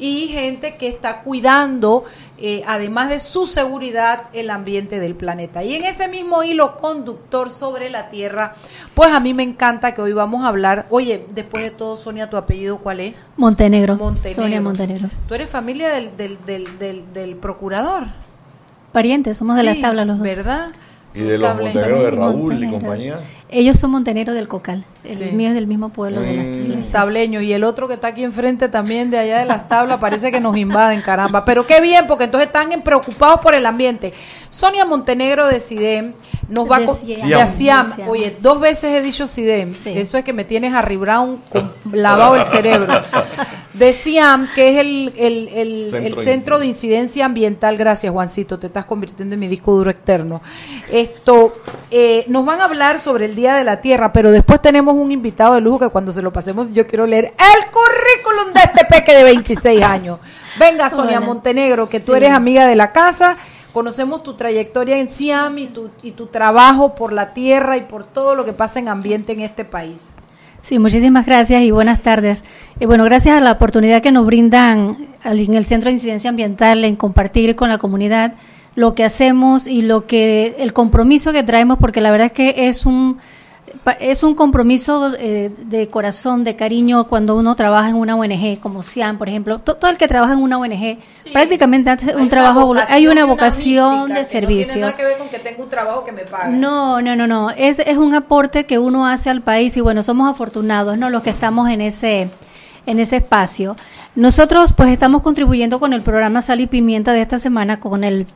y gente que está cuidando, eh, además de su seguridad, el ambiente del planeta. Y en ese mismo hilo conductor sobre la Tierra, pues a mí me encanta que hoy vamos a hablar, oye, después de todo, Sonia, ¿tu apellido cuál es? Montenegro. Sonia Montenegro. ¿Tú eres familia del, del, del, del, procurador? Parientes, somos de la tabla los dos. ¿Verdad? ¿Y de los montaneros de Raúl y compañía? Ellos son montaneros del Cocal. El mío es del mismo pueblo de las mm. Sableño. Y el otro que está aquí enfrente también de allá de las tablas parece que nos invaden, caramba. Pero qué bien, porque entonces están preocupados por el ambiente. Sonia Montenegro de CIDEM nos va a... Siam. Oye, dos veces he dicho CIDEM. Eso es que me tienes a Brown con lavado el cerebro. De SIAM, que es el, el, centro, de Incidencia Ambiental. Gracias, Juancito. Te estás convirtiendo en mi disco duro externo. Esto, eh, nos van a hablar sobre el Día de la Tierra, pero después tenemos un invitado de lujo que cuando se lo pasemos yo quiero leer el currículum de este peque de 26 años. Venga, Sonia Montenegro, que tú eres amiga de la casa conocemos tu trayectoria en Siam y tu, y tu trabajo por la tierra y por todo lo que pasa en ambiente en este país. Sí, muchísimas gracias y buenas tardes. Y bueno, gracias a la oportunidad que nos brindan en el Centro de Incidencia Ambiental en compartir con la comunidad lo que hacemos y lo que el compromiso que traemos, porque la verdad es que es un es un compromiso eh, de corazón, de cariño cuando uno trabaja en una ONG como CIAN, por ejemplo. Todo, el que trabaja en una ONG prácticamente hace un trabajo, hay una vocación de servicio. No tiene nada que ver con que tenga un trabajo que me pague. No, no, no, no. Es, es un aporte que uno hace al país y bueno, somos afortunados, ¿no? Los que estamos en ese, en ese espacio. Nosotros pues estamos contribuyendo con el programa Sal y Pimienta de esta semana con el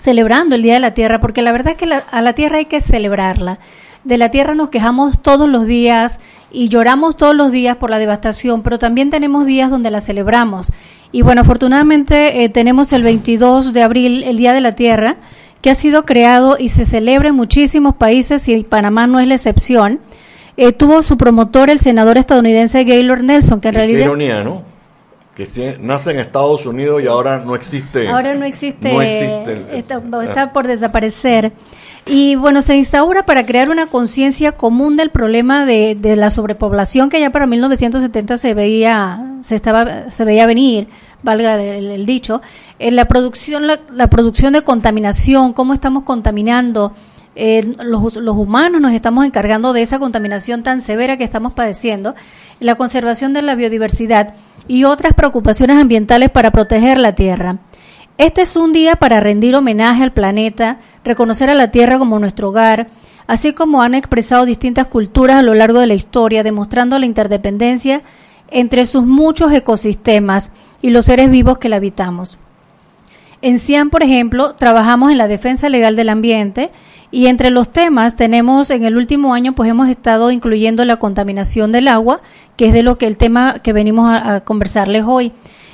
celebrando el Día de la Tierra, porque la verdad es que a la tierra hay que celebrarla. De la tierra nos quejamos todos los días y lloramos todos los días por la devastación, pero también tenemos días donde la celebramos. Y bueno, afortunadamente eh, tenemos el 22 de abril, el Día de la Tierra, que ha sido creado y se celebra en muchísimos países y Panamá no es la excepción. Eh, tuvo su promotor el senador estadounidense Gaylord Nelson, que en realidad... Qué ironía, ¿no? Que nace en Estados Unidos y ahora no existe. Ahora no existe. No existe. está, está por desaparecer. Y bueno, se instaura para crear una conciencia común del problema de, de, la sobrepoblación que ya para 1970 se veía, se estaba, se veía venir, valga el, dicho, en la producción, la, producción de contaminación, cómo estamos contaminando, eh, los, humanos nos estamos encargando de esa contaminación tan severa que estamos padeciendo, la conservación de la biodiversidad y otras preocupaciones ambientales para proteger la tierra. Este es un día para rendir homenaje al planeta, reconocer a la Tierra como nuestro hogar, así como han expresado distintas culturas a lo largo de la historia, demostrando la interdependencia entre sus muchos ecosistemas y los seres vivos que la habitamos. En CIAN, por ejemplo, trabajamos en la defensa legal del ambiente y entre los temas tenemos en el último año pues hemos estado incluyendo la contaminación del agua, que es de lo que el tema que venimos a, a conversarles hoy.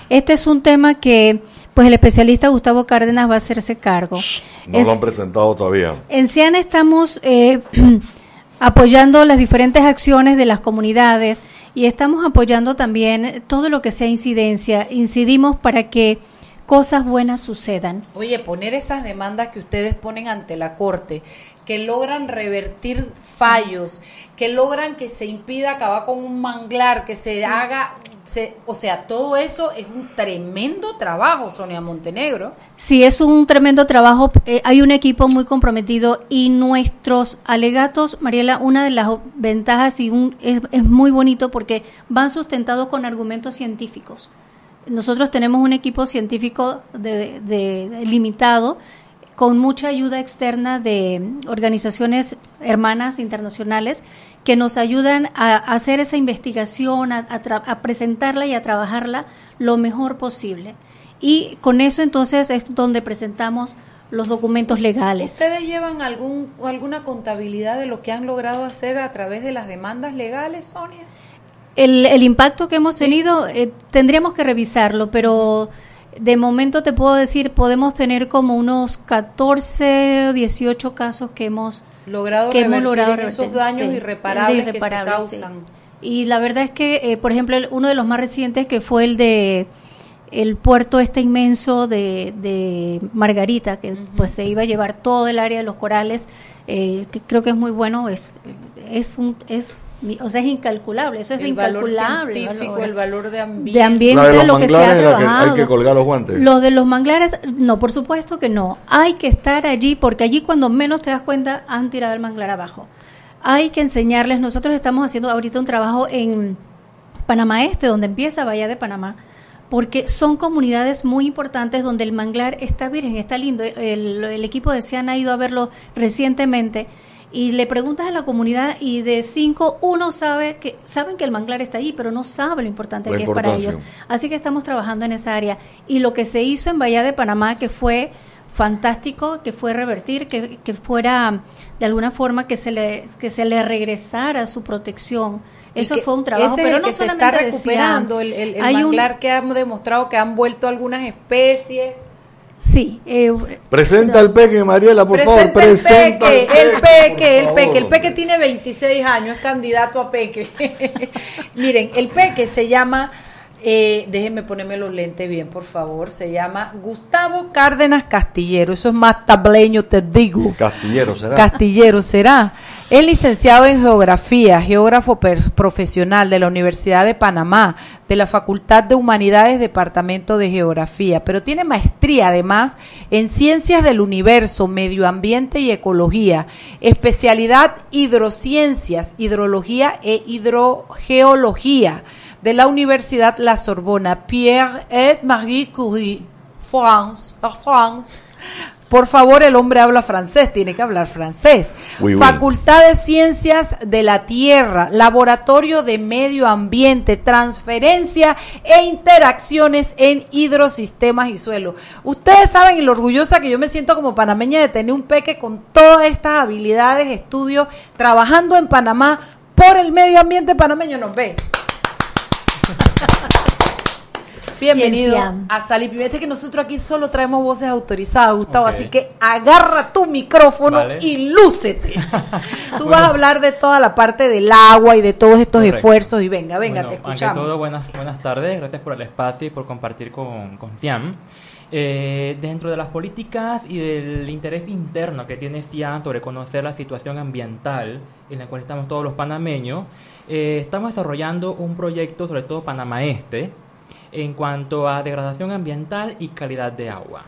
Este es un tema que pues el especialista Gustavo Cárdenas va a hacerse cargo. No lo han presentado todavía. En CIAN estamos eh, apoyando las diferentes acciones de las comunidades y estamos apoyando también todo lo que sea incidencia. Incidimos para que cosas buenas sucedan. Oye, poner esas demandas que ustedes ponen ante la Corte, que logran revertir fallos, que logran que se impida acabar con un manglar, que se haga, se, o sea, todo eso es un tremendo trabajo, Sonia Montenegro. Sí, es un tremendo trabajo. Eh, hay un equipo muy comprometido y nuestros alegatos, Mariela, una de las ventajas y un, es, es muy bonito porque van sustentados con argumentos científicos. Nosotros tenemos un equipo científico de, limitado con mucha ayuda externa de organizaciones hermanas internacionales que nos ayudan a, hacer esa investigación, a, presentarla y a trabajarla lo mejor posible. Y con eso entonces es donde presentamos los documentos legales. ¿Ustedes llevan algún, alguna contabilidad de lo que han logrado hacer a través de las demandas legales, Sonia? El, el impacto que hemos tenido eh, tendríamos que revisarlo, pero de momento te puedo decir, podemos tener como unos 14 o 18 casos que hemos logrado, que hemos logrado esos daños irreparables, que se causan. Y la verdad es que, eh, por ejemplo, uno de los más recientes que fue el de el puerto este inmenso de, de Margarita, que pues se iba a llevar todo el área de los corales, eh, que creo que es muy bueno, es, es, un, es o sea, es incalculable, eso es el incalculable. Valor científico, el valor de ambiente. De ambiente, lo que se ha trabajado. hay que colgar los guantes. Lo de los manglares, no, por supuesto que no. Hay que estar allí, porque allí cuando menos te das cuenta, han tirado el manglar abajo. Hay que enseñarles, nosotros estamos haciendo ahorita un trabajo en Panamá Este, donde empieza Bahía de Panamá, porque son comunidades muy importantes donde el manglar está virgen, está lindo. El, el equipo de CIAN ha ido a verlo recientemente y le preguntas a la comunidad y de cinco uno sabe que saben que el manglar está ahí, pero no sabe lo importante que es para ellos. Así que estamos trabajando en esa área y lo que se hizo en Bahía de Panamá que fue fantástico, que fue revertir, que, que fuera de alguna forma que se le que se le regresara su protección. Eso fue un trabajo, pero no que se está recuperando el, el, manglar que han demostrado que han vuelto algunas especies Sí. Eh, presenta el peque, Mariela, por favor. Presenta el peque, el peque, el peque. El peque tiene 26 años, es candidato a peque. Miren, el peque se llama, eh, déjenme ponerme los lentes bien, por favor. Se llama Gustavo Cárdenas Castillero. Eso es más tableño, te digo. Castillero será. Castillero será. Es licenciado en Geografía, geógrafo profesional de la Universidad de Panamá, de la Facultad de Humanidades, Departamento de Geografía, pero tiene maestría además en Ciencias del Universo, Medio Ambiente y Ecología, especialidad Hidrociencias, Hidrología e Hidrogeología de la Universidad La Sorbona, Pierre et Marie Curie, France, France por favor, el hombre habla francés, tiene que hablar francés. Facultad de Ciencias de la Tierra, Laboratorio de Medio Ambiente, Transferencia e Interacciones en Hidrosistemas y Suelo. Ustedes saben lo orgullosa que yo me siento como panameña de tener un peque con todas estas habilidades, estudios, trabajando en Panamá por el medio ambiente panameño. Nos ve. Bienvenido a Sal y Pimienta. que nosotros aquí solo traemos voces autorizadas, Gustavo. Así que agarra tu micrófono y lúcete. Tú vas a hablar de toda la parte del agua y de todos estos esfuerzos. Y venga, venga, te escuchamos. Ante todo, buenas, buenas tardes. Gracias por el espacio y por compartir con, con FIAM. Eh, dentro de las políticas y del interés interno que tiene FIAM sobre conocer la situación ambiental en la cual estamos todos los panameños, eh, estamos desarrollando un proyecto, sobre todo Panamá Este, en cuanto a degradación ambiental y calidad de agua.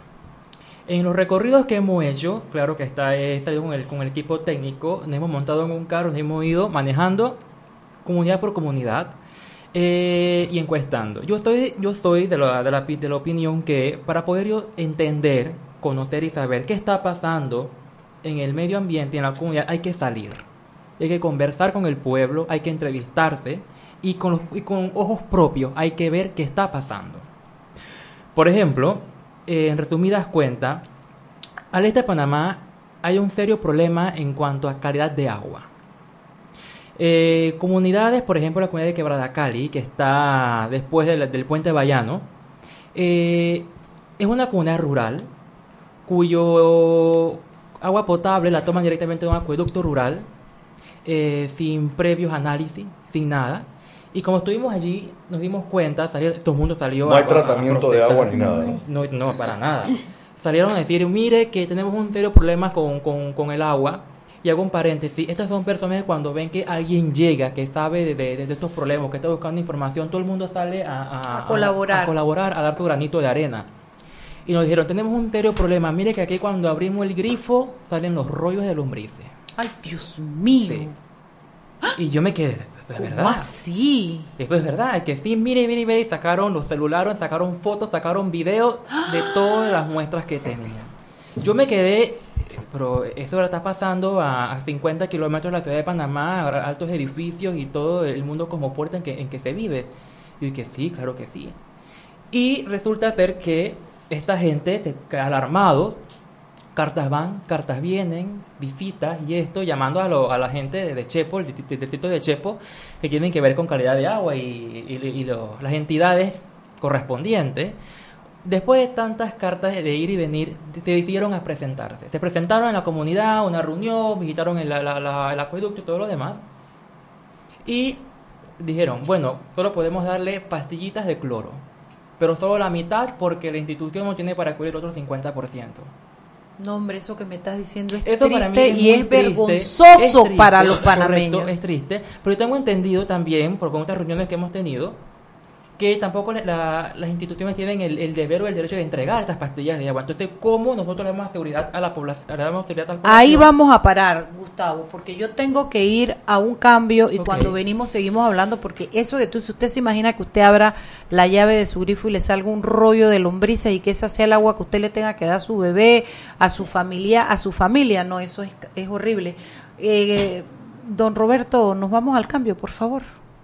En los recorridos que hemos hecho, claro que está, salido con el, equipo técnico, nos hemos montado en un carro, nos hemos ido manejando comunidad por comunidad eh, y encuestando. Yo estoy, yo estoy de, la, de, la, de la opinión que para poder yo entender, conocer y saber qué está pasando en el medio ambiente y en la comunidad, hay que salir. Hay que conversar con el pueblo, hay que entrevistarse y con, con ojos propios hay que ver qué está pasando. Por ejemplo, eh, en resumidas cuentas, al este de Panamá hay un serio problema en cuanto a calidad de agua. Eh, comunidades, por ejemplo, la comunidad de Quebrada Cali, que está después del, puente Bayano, eh, es una comunidad rural cuyo agua potable la toman directamente de un acueducto rural, sin previos análisis, sin nada. Y como estuvimos allí, nos dimos cuenta, todo el mundo salió... No hay tratamiento de agua ni nada. No, no, para nada. Salieron a decir, mire que tenemos un serio problema con, con, con el agua. Y hago un paréntesis, estas son personas cuando ven que alguien llega, que sabe de, de, estos problemas, que está buscando información, todo el mundo sale a, a, colaborar. A, colaborar, a dar tu granito de arena. Y nos dijeron, tenemos un serio problema, mire que aquí cuando abrimos el grifo salen los rollos de lombrices. Ay, Dios mío. Y yo me quedé, esto es verdad. así? Esto es verdad, que sí, mire, mire, mire, sacaron los celulares, sacaron fotos, sacaron videos de todas las muestras que tenían. Yo me quedé, pero eso ahora está pasando a, 50 kilómetros de la ciudad de Panamá, altos edificios y todo el mundo cosmopolita en que, en que se vive. Y que sí, claro que sí. Y resulta ser que esta gente, alarmado, cartas van, cartas vienen, visitas y esto, llamando a, la gente de Chepo, el distrito de Chepo, que tienen que ver con calidad de agua y, las entidades correspondientes. Después de tantas cartas de ir y venir, se decidieron a presentarse. Se presentaron en la comunidad, una reunión, visitaron el, el acueducto y todo lo demás. Y dijeron, bueno, solo podemos darle pastillitas de cloro, pero solo la mitad porque la institución no tiene para cubrir el otro 50%. No, hombre, eso que me estás diciendo es triste y es vergonzoso para los panameños. es triste, pero yo tengo entendido también, por con otras reuniones que hemos tenido, que tampoco las instituciones tienen el, deber o el derecho de entregar estas pastillas de agua. Entonces, ¿cómo nosotros le damos seguridad a la población? Ahí vamos a parar, Gustavo, porque yo tengo que ir a un cambio y cuando venimos seguimos hablando, porque eso de tú, si usted se imagina que usted abra la llave de su grifo y le salga un rollo de lombrices y que esa sea el agua que usted le tenga que dar a su bebé, a su familia, a su familia, no, eso es, es horrible. Eh, don Roberto, nos vamos al cambio, por favor.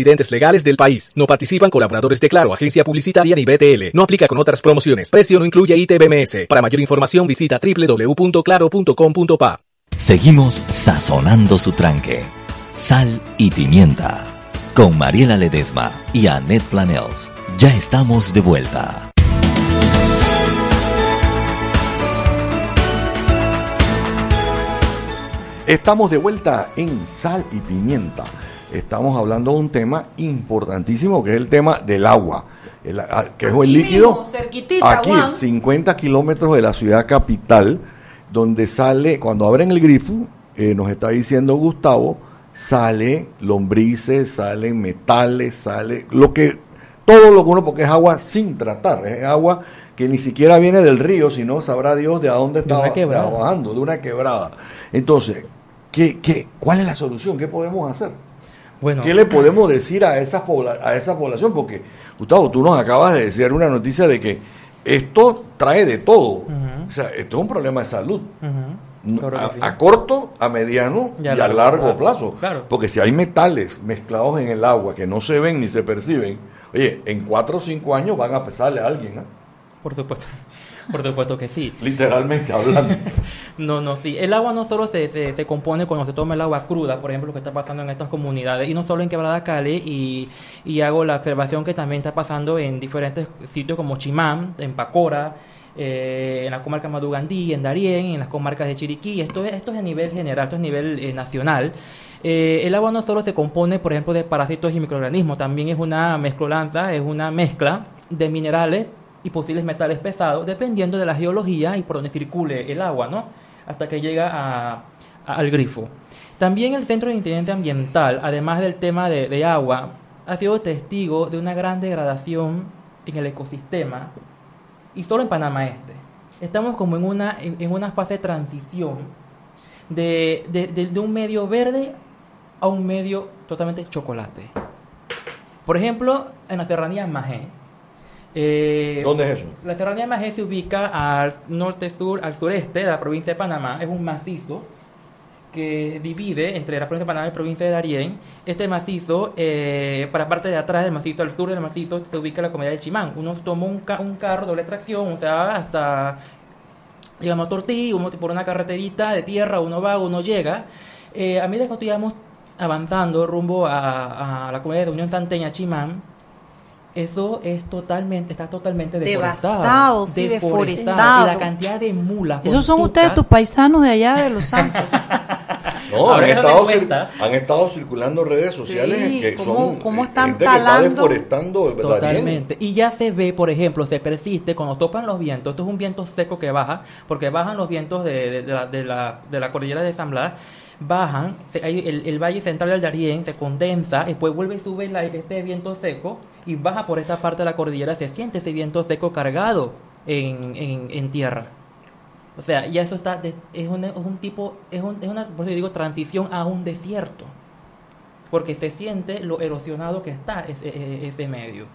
residentes legales del país. No participan colaboradores de Claro, agencia publicitaria ni BTL. No aplica con otras promociones. Precio no incluye ITBMS. Para mayor información visita www.claro.com.pa. Seguimos sazonando su tranque. Sal y pimienta. Con Mariela Ledesma y Annette Planels. Ya estamos de vuelta. Estamos de vuelta en Sal y Pimienta estamos hablando de un tema importantísimo que es el tema del agua, que es el líquido aquí, 50 kilómetros de la ciudad capital, donde sale, cuando abren el grifo, eh, nos está diciendo Gustavo, sale lombrices, salen metales, sale lo que, todo lo que uno, porque es agua sin tratar, es agua que ni siquiera viene del río, sino sabrá Dios de a dónde está bajando, de una quebrada. Entonces, ¿qué, qué, ¿cuál es la solución? ¿Qué podemos hacer? ¿Qué le podemos decir a esa, a esa población? Porque, Gustavo, tú nos acabas de decir una noticia de que esto trae de todo. O sea, esto es un problema de salud. a, corto, a mediano y a, largo, plazo. Porque si hay metales mezclados en el agua que no se ven ni se perciben, oye, en cuatro o cinco años van a pesarle a alguien. Por supuesto. Por supuesto que sí. Literalmente hablando. no, no, sí. El agua no solo se, se, compone cuando se toma el agua cruda, por ejemplo, lo que está pasando en estas comunidades, y no solo en Quebrada Cali, y, y hago la observación que también está pasando en diferentes sitios como Chimán, en Pacora, eh, en la comarca Madugandí, en Darién, en las comarcas de Chiriquí. Esto, esto es a nivel general, esto es a nivel eh, nacional. Eh, el agua no solo se compone, por ejemplo, de parásitos y microorganismos, también es una mezclolanza, es una mezcla de minerales y posibles metales pesados, dependiendo de la geología y por donde circule el agua, ¿no? Hasta que llega al grifo. También el Centro de Incidencia Ambiental, además del tema de, agua, ha sido testigo de una gran degradación en el ecosistema y solo en Panamá Este. Estamos como en una, en, una fase de transición de, de, un medio verde a un medio totalmente chocolate. Por ejemplo, en la serranía Majé, eh, ¿Dónde es eso? La serranía Majé se ubica al norte-sur, al sureste de la provincia de Panamá. Es un macizo que divide entre la provincia de Panamá y la provincia de Darién. Este macizo, eh, para parte de atrás del macizo, al sur del macizo, se ubica la comunidad de Chimán. Uno toma un, un carro doble tracción, o sea, hasta, digamos, Tortí, uno por una carreterita de tierra, uno va, uno llega. Eh, a medida que íbamos avanzando rumbo a, a la comunidad de Unión Santeña, Chimán, eso es totalmente, está totalmente devastado. Sí, deforestado. Y la cantidad de mulas. Esos son ustedes tus paisanos de allá de Los Santos. No, han estado, han estado, circulando redes sociales que son ¿cómo están gente que está deforestando Totalmente. Y ya se ve, por ejemplo, se persiste cuando topan los vientos. Esto es un viento seco que baja, porque bajan los vientos de, de, la, de, la, de la cordillera de San Blas bajan, el, el, valle central del Darién se condensa, después vuelve y sube este viento seco y baja por esta parte de la cordillera, se siente ese viento seco cargado en, en, tierra. O sea, ya eso está, es, un, es un tipo, es, un, es una, por eso digo, transición a un desierto. Porque se siente lo erosionado que está ese, ese medio.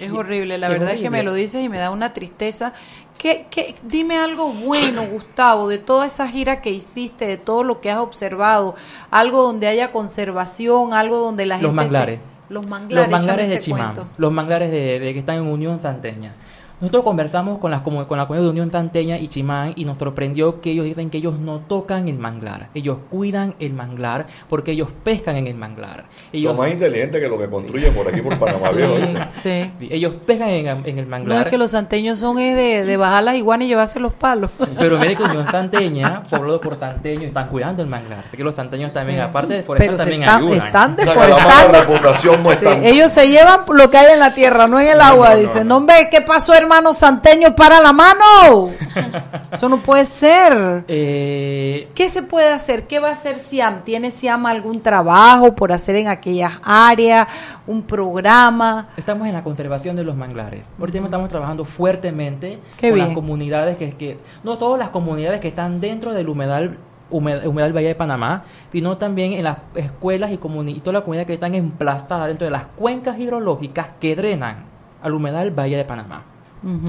Es horrible, la verdad es que me lo dices y me da una tristeza. ¿Qué, qué, dime algo bueno, Gustavo, de toda esa gira que hiciste, de todo lo que has observado, algo donde haya conservación, algo donde la gente... Los manglares. los manglares. Los manglares de Chimán, los manglares de, de, que están en Unión Santeña. Nosotros conversamos con, las, con la comunidad de Unión Santeña y Chimán y nos sorprendió que ellos dicen que ellos no tocan el manglar, ellos cuidan el manglar porque ellos pescan en el manglar. Ellos, Son más inteligentes que lo que construyen por aquí por Panamá Viejo. Sí, Ellos pescan en, el manglar. No es que los santeños son de, de bajar las iguanas y llevarse los palos. Pero mire que Unión Santeña, poblado por santeños, están cuidando el manglar. Porque los santeños también, aparte de forestar, también están, ayudan. Están deforestando. ellos se llevan lo que hay en la tierra, no en el agua. Dicen, no, hombre, ¿qué pasó, hermano? Hermanos santeños para la mano. Eso no puede ser. Eh, ¿Qué se puede hacer? ¿Qué va a hacer Siam? ¿Tiene Siam algún trabajo por hacer en aquellas áreas? ¿Un programa? Estamos en la conservación de los manglares. Ahorita estamos trabajando fuertemente con las comunidades que, que, no todas las comunidades que están dentro del humedal humedal, Valle de Panamá, sino también en las escuelas y, y toda la comunidad que están emplazadas dentro de las cuencas hidrológicas que drenan al humedal Valle de Panamá.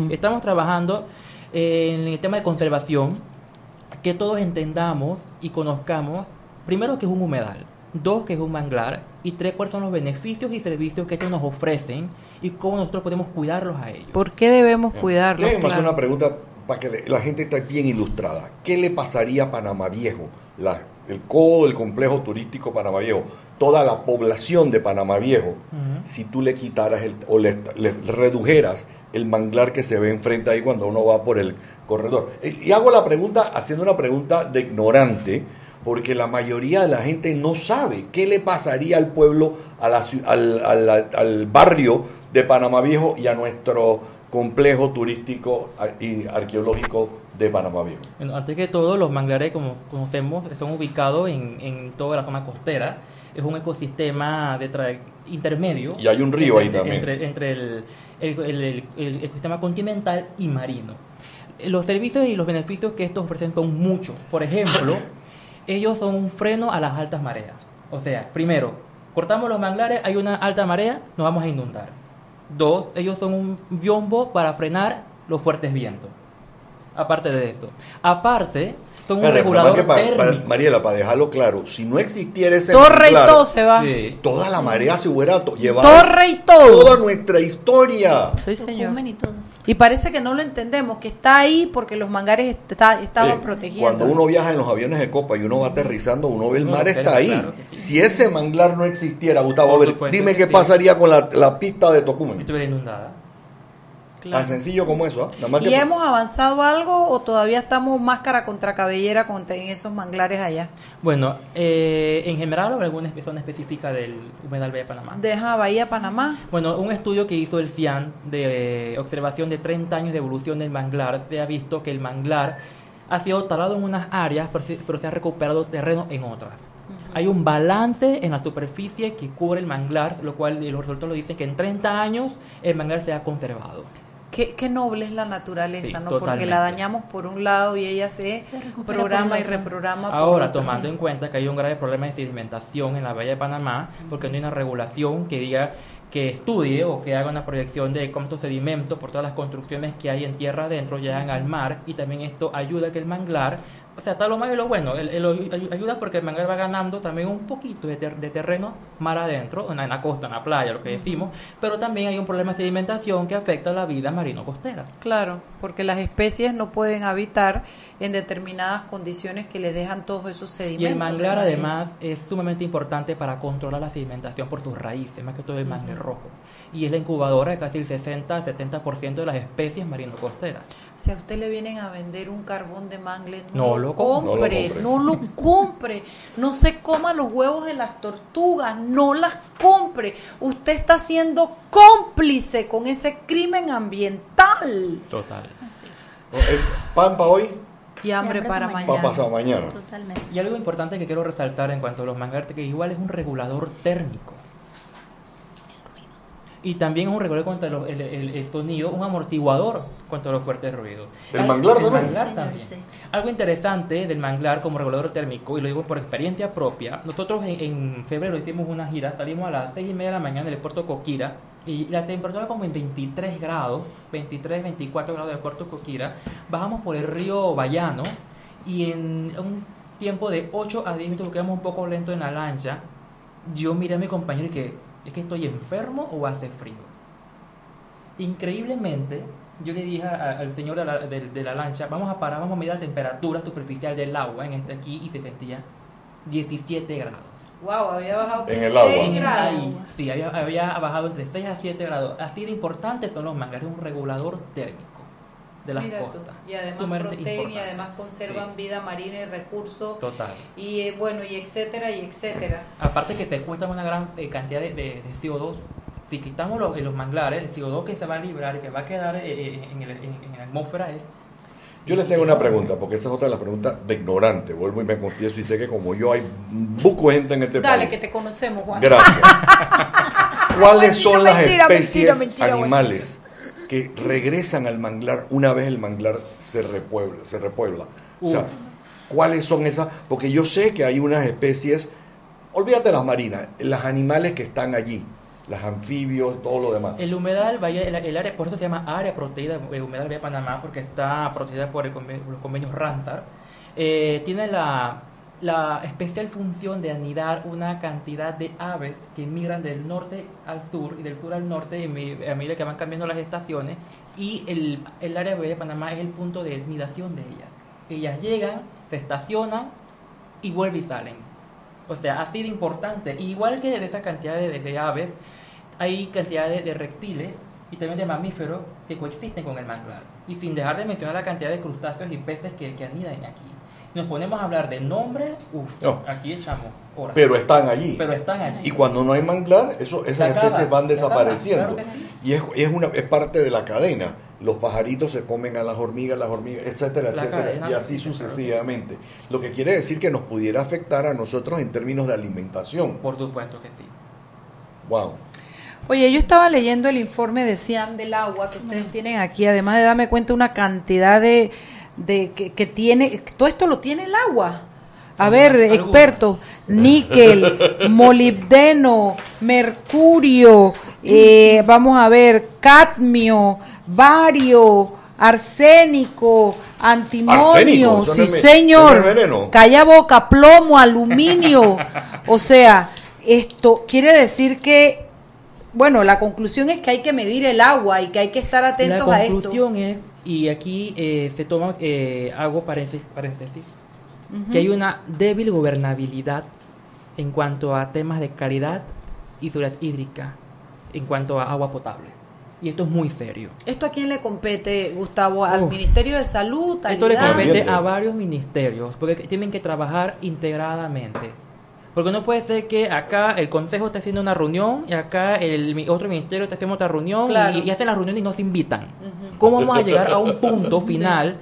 Estamos trabajando en el tema de conservación, que todos entendamos y conozcamos, primero, que es un humedal, dos, que es un manglar, y tres, cuáles son los beneficios y servicios que estos nos ofrecen y cómo nosotros podemos cuidarlos a ellos. ¿Por qué debemos cuidarlos? Hacer una pregunta para que la gente esté bien ilustrada. ¿Qué le pasaría a Panamá Viejo? El codo del complejo turístico Panamá Viejo, toda la población de Panamá Viejo, si tú le quitaras el, o le redujeras el manglar que se ve enfrente ahí cuando uno va por el corredor. Y hago la pregunta haciendo una pregunta de ignorante, porque la mayoría de la gente no sabe qué le pasaría al pueblo, a la, al, al, barrio de Panamá Viejo y a nuestro complejo turístico y arqueológico de Panamá Viejo. Bueno, antes que todo, los manglares, como conocemos, están ubicados en, en toda la zona costera. Es un ecosistema de intermedio. Y hay un río ahí también. Entre, entre el, el, ecosistema continental y marino. Los servicios y los beneficios que estos ofrecen son muchos. Por ejemplo, ellos son un freno a las altas mareas. O sea, primero, cortamos los manglares, hay una alta marea, nos vamos a inundar. Dos, ellos son un biombo para frenar los fuertes vientos. Aparte de esto. Aparte, son un regulador Mariela, para dejarlo claro, si no existiera ese Torre y todo se va. Toda la marea se hubiera llevado. Torre y todo. Toda nuestra historia. Sí, señor. Y, parece que no lo entendemos, que está ahí porque los mangares estaban protegidos. Cuando uno viaja en los aviones de copa y uno va aterrizando, uno ve el mar está ahí. Si ese manglar no existiera, Gustavo, a ver, dime qué pasaría con la, la pista de Tocumen. Estuviera inundada. Tan sencillo como eso. ¿ah? ¿Y hemos avanzado algo o todavía estamos máscara contra cabellera en esos manglares allá? Bueno, eh, en general, ¿alguna zona específica del humedal Bahía Panamá? Deja Bahía Panamá. Bueno, un estudio que hizo el CIAN de eh, observación de 30 años de evolución del manglar, se ha visto que el manglar ha sido talado en unas áreas, pero se ha recuperado terreno en otras. Hay un balance en la superficie que cubre el manglar, lo cual los resultados lo dicen que en 30 años el manglar se ha conservado. Qué, noble es la naturaleza, ¿no? Porque la dañamos por un lado y ella se, programa y reprograma. Ahora, tomando en cuenta que hay un grave problema de sedimentación en la bahía de Panamá, porque no hay una regulación que diga que estudie o que haga una proyección de cuántos sedimentos por todas las construcciones que hay en tierra adentro llegan al mar y también esto ayuda a que el manglar o sea, está lo malo y lo bueno. Él, ayuda porque el manglar va ganando también un poquito de, terreno mar adentro, en la costa, en la playa, lo que decimos, pero también hay un problema de sedimentación que afecta a la vida marino-costera. Claro, porque las especies no pueden habitar en determinadas condiciones que le dejan todos esos sedimentos. Y el manglar además es sumamente importante para controlar la sedimentación por sus raíces, más que todo el manglar rojo. Y es la incubadora de casi el 60-70% de las especies marino-costeras. Si a usted le vienen a vender un carbón de mangle, no, lo, compre, no lo compre, no se coma los huevos de las tortugas, no las compre. Usted está siendo cómplice con ese crimen ambiental. Total. ¿Es pan para hoy? Y hambre, para, mañana. Para pasado mañana. Totalmente. Y algo importante que quiero resaltar en cuanto a los manglares, que igual es un regulador térmico. Y también es un regulador contra el, el, sonido, un amortiguador contra los fuertes ruidos. ¿El manglar, el manglar también? Algo interesante del manglar como regulador térmico, y lo digo por experiencia propia, nosotros en, en febrero hicimos una gira, salimos a las 6 y media de la mañana del puerto Coquira, y la temperatura como en 23 grados, 23, 24 grados del puerto Coquira, bajamos por el río Bayano y en un tiempo de 8 a 10 minutos, quedamos un poco lento en la lancha, yo miré a mi compañero y que, ¿es que estoy enfermo o hace frío? Increíblemente, yo le dije al señor de la, de la, lancha, vamos a parar, vamos a medir la temperatura superficial del agua en este aquí y se sentía 17 grados. Wow, había bajado en el agua. grados. Sí, había, había, bajado entre 6 a 7 grados. Así de importantes son los manglares, un regulador térmico de las costas. Y además protegen y además conservan vida marina y recursos. Total. Y eh, bueno, y etcétera, y etcétera. Aparte que se secuestran una gran eh, cantidad de, de, CO2 si quitamos los, los manglares, el CO2 que se va a librar y que va a quedar eh, en, el, en, la atmósfera es yo les tengo una pregunta, porque esa es otra de las preguntas de ignorante. Vuelvo y me confieso y sé que como yo hay buco gente en este país. Dale, que te conocemos, Juan. Gracias. ¿Cuáles son las especies animales que regresan al manglar una vez el manglar se repuebla? Se repuebla? O sea, ¿cuáles son esas? Porque yo sé que hay unas especies, olvídate las marinas, las animales que están allí las anfibios, todo lo demás. El humedal, vaya, el, área, por eso se llama área protegida, el humedal de Panamá, porque está protegida por, los convenios Rantar. Eh, tiene la, la especial función de anidar una cantidad de aves que migran del norte al sur y del sur al norte a medida que van cambiando las estaciones y el, el área de Panamá es el punto de nidación de ellas. Ellas llegan, se estacionan y vuelven y salen. O sea, así de importante. Igual que de esa cantidad de, aves, hay cantidades de, reptiles y también de mamíferos que coexisten con el manglar. Y sin dejar de mencionar la cantidad de crustáceos y peces que anidan aquí. Nos ponemos a hablar de nombres, uff, aquí echamos horas. Pero están allí. Pero están allí. Y cuando no hay manglar, eso, esas especies van desapareciendo. Y es, es, una, es parte de la cadena. Los pajaritos se comen a las hormigas, las hormigas, etcétera, etcétera. y así sucesivamente. Lo que quiere decir que nos pudiera afectar a nosotros en términos de alimentación. Por supuesto que sí. Wow. Oye, yo estaba leyendo el informe de Cian del agua que ustedes tienen aquí, además de darme cuenta una cantidad de, de que, tiene, todo esto lo tiene el agua. A ver, experto, níquel, molibdeno, mercurio, eh, vamos a ver, cadmio, bario, arsénico, antimonio, sí señor, calla boca, plomo, aluminio, o sea, esto quiere decir que bueno, la conclusión es que hay que medir el agua y que hay que estar atentos a esto. La conclusión es, y aquí eh, se toma, eh, hago paréntesis, paréntesis que hay una débil gobernabilidad en cuanto a temas de calidad y seguridad hídrica, en cuanto a agua potable. Y esto es muy serio. ¿Esto a quién le compete, Gustavo? ¿Al Ministerio de Salud? Esto le compete a varios ministerios, porque tienen que trabajar integradamente. Porque no puede ser que acá el consejo esté haciendo una reunión y acá el otro ministerio esté haciendo otra reunión y, hacen la reunión y no se invitan. ¿Cómo vamos a llegar a un punto final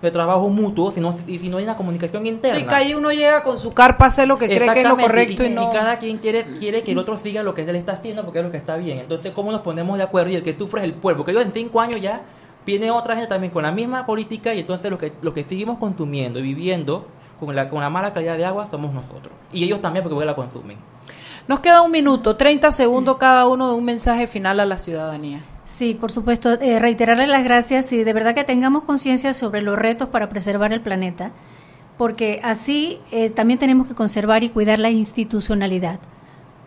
de trabajo mutuo si no, si no hay una comunicación interna? Sí, que ahí uno llega con su carpa a hacer lo que cree que es lo correcto y, no... y cada quien quiere, quiere que el otro siga lo que él está haciendo porque es lo que está bien. Entonces, ¿cómo nos ponemos de acuerdo? Y el que sufre es el pueblo. Porque yo en cinco años ya viene otra gente también con la misma política y entonces lo que, lo que seguimos consumiendo y viviendo con la, con la mala calidad de agua somos nosotros. Y ellos también porque la consumen. Nos queda un minuto, 30 segundos cada uno de un mensaje final a la ciudadanía. Sí, por supuesto, eh, reiterarle las gracias y de verdad que tengamos conciencia sobre los retos para preservar el planeta, porque así eh, también tenemos que conservar y cuidar la institucionalidad.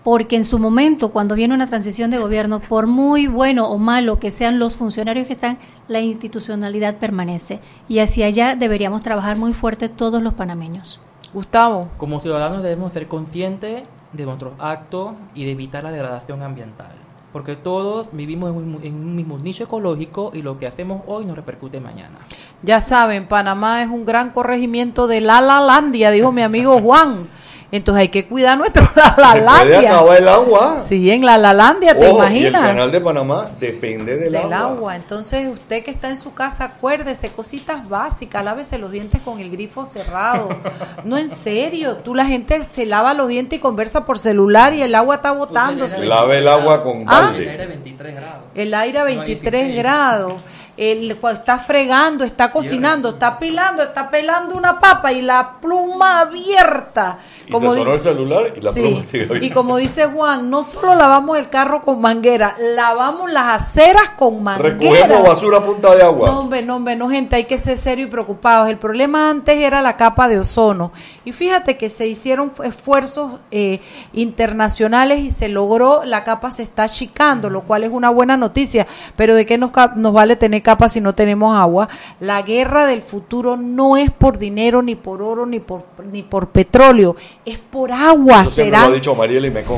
Porque en su momento, cuando viene una transición de gobierno, por muy bueno o malo que sean los funcionarios que están, la institucionalidad permanece. Y hacia allá deberíamos trabajar muy fuerte todos los panameños. Gustavo. Como ciudadanos debemos ser conscientes de nuestros actos y de evitar la degradación ambiental. Porque todos vivimos en un, mismo nicho ecológico y lo que hacemos hoy nos repercute mañana. Ya saben, Panamá es un gran corregimiento de la Lalandia, dijo mi amigo Juan. Entonces hay que cuidar nuestro Lalandia. Se puede el agua. Sí, en la Lalandia, ¿te imaginas? Y el canal de Panamá depende del, del agua. Entonces usted que está en su casa, acuérdese, cositas básicas, lávese los dientes con el grifo cerrado. no, en serio, tú la gente se lava los dientes y conversa por celular y el agua está botando. Se lave el agua con ¿Ah? balde. El aire a 23 grados. El aire a 23 grados él está fregando, está cocinando, está pilando, está pelando una papa y la pluma abierta. Y como se sonó el celular y la pluma sigue abierta. Y como dice Juan, no solo lavamos el carro con manguera, lavamos las aceras con manguera. Recogemos basura a punta de agua. No, hombre, no, hombre, no, gente, hay que ser serio y preocupados. El problema antes era la capa de ozono. Y fíjate que se hicieron esfuerzos eh, internacionales y se logró, la capa se está achicando, lo cual es una buena noticia. Pero ¿de qué nos, nos vale tener capa si no tenemos agua. La guerra del futuro no es por dinero, ni por oro, ni por, ni por petróleo, es por agua. será,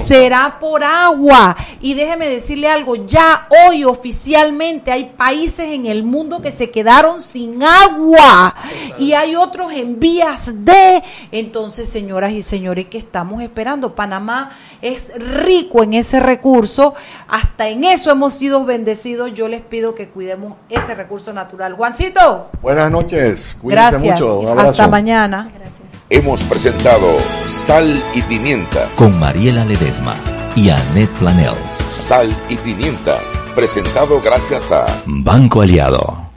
será por agua. Y déjeme decirle algo, ya hoy oficialmente hay países en el mundo que se quedaron sin agua y hay otros en vías de. Entonces, señoras y señores, ¿qué estamos esperando? Panamá es rico en ese recurso, hasta en eso hemos sido bendecidos. Yo les pido que cuidemos ese recurso natural. Juancito. Buenas noches. Cuídense Gracias. mucho. Hasta mañana. Gracias. Hemos presentado Sal y Pimienta con Mariela Ledesma y Annette Planels. Sal y Pimienta, presentado gracias a Banco Aliado.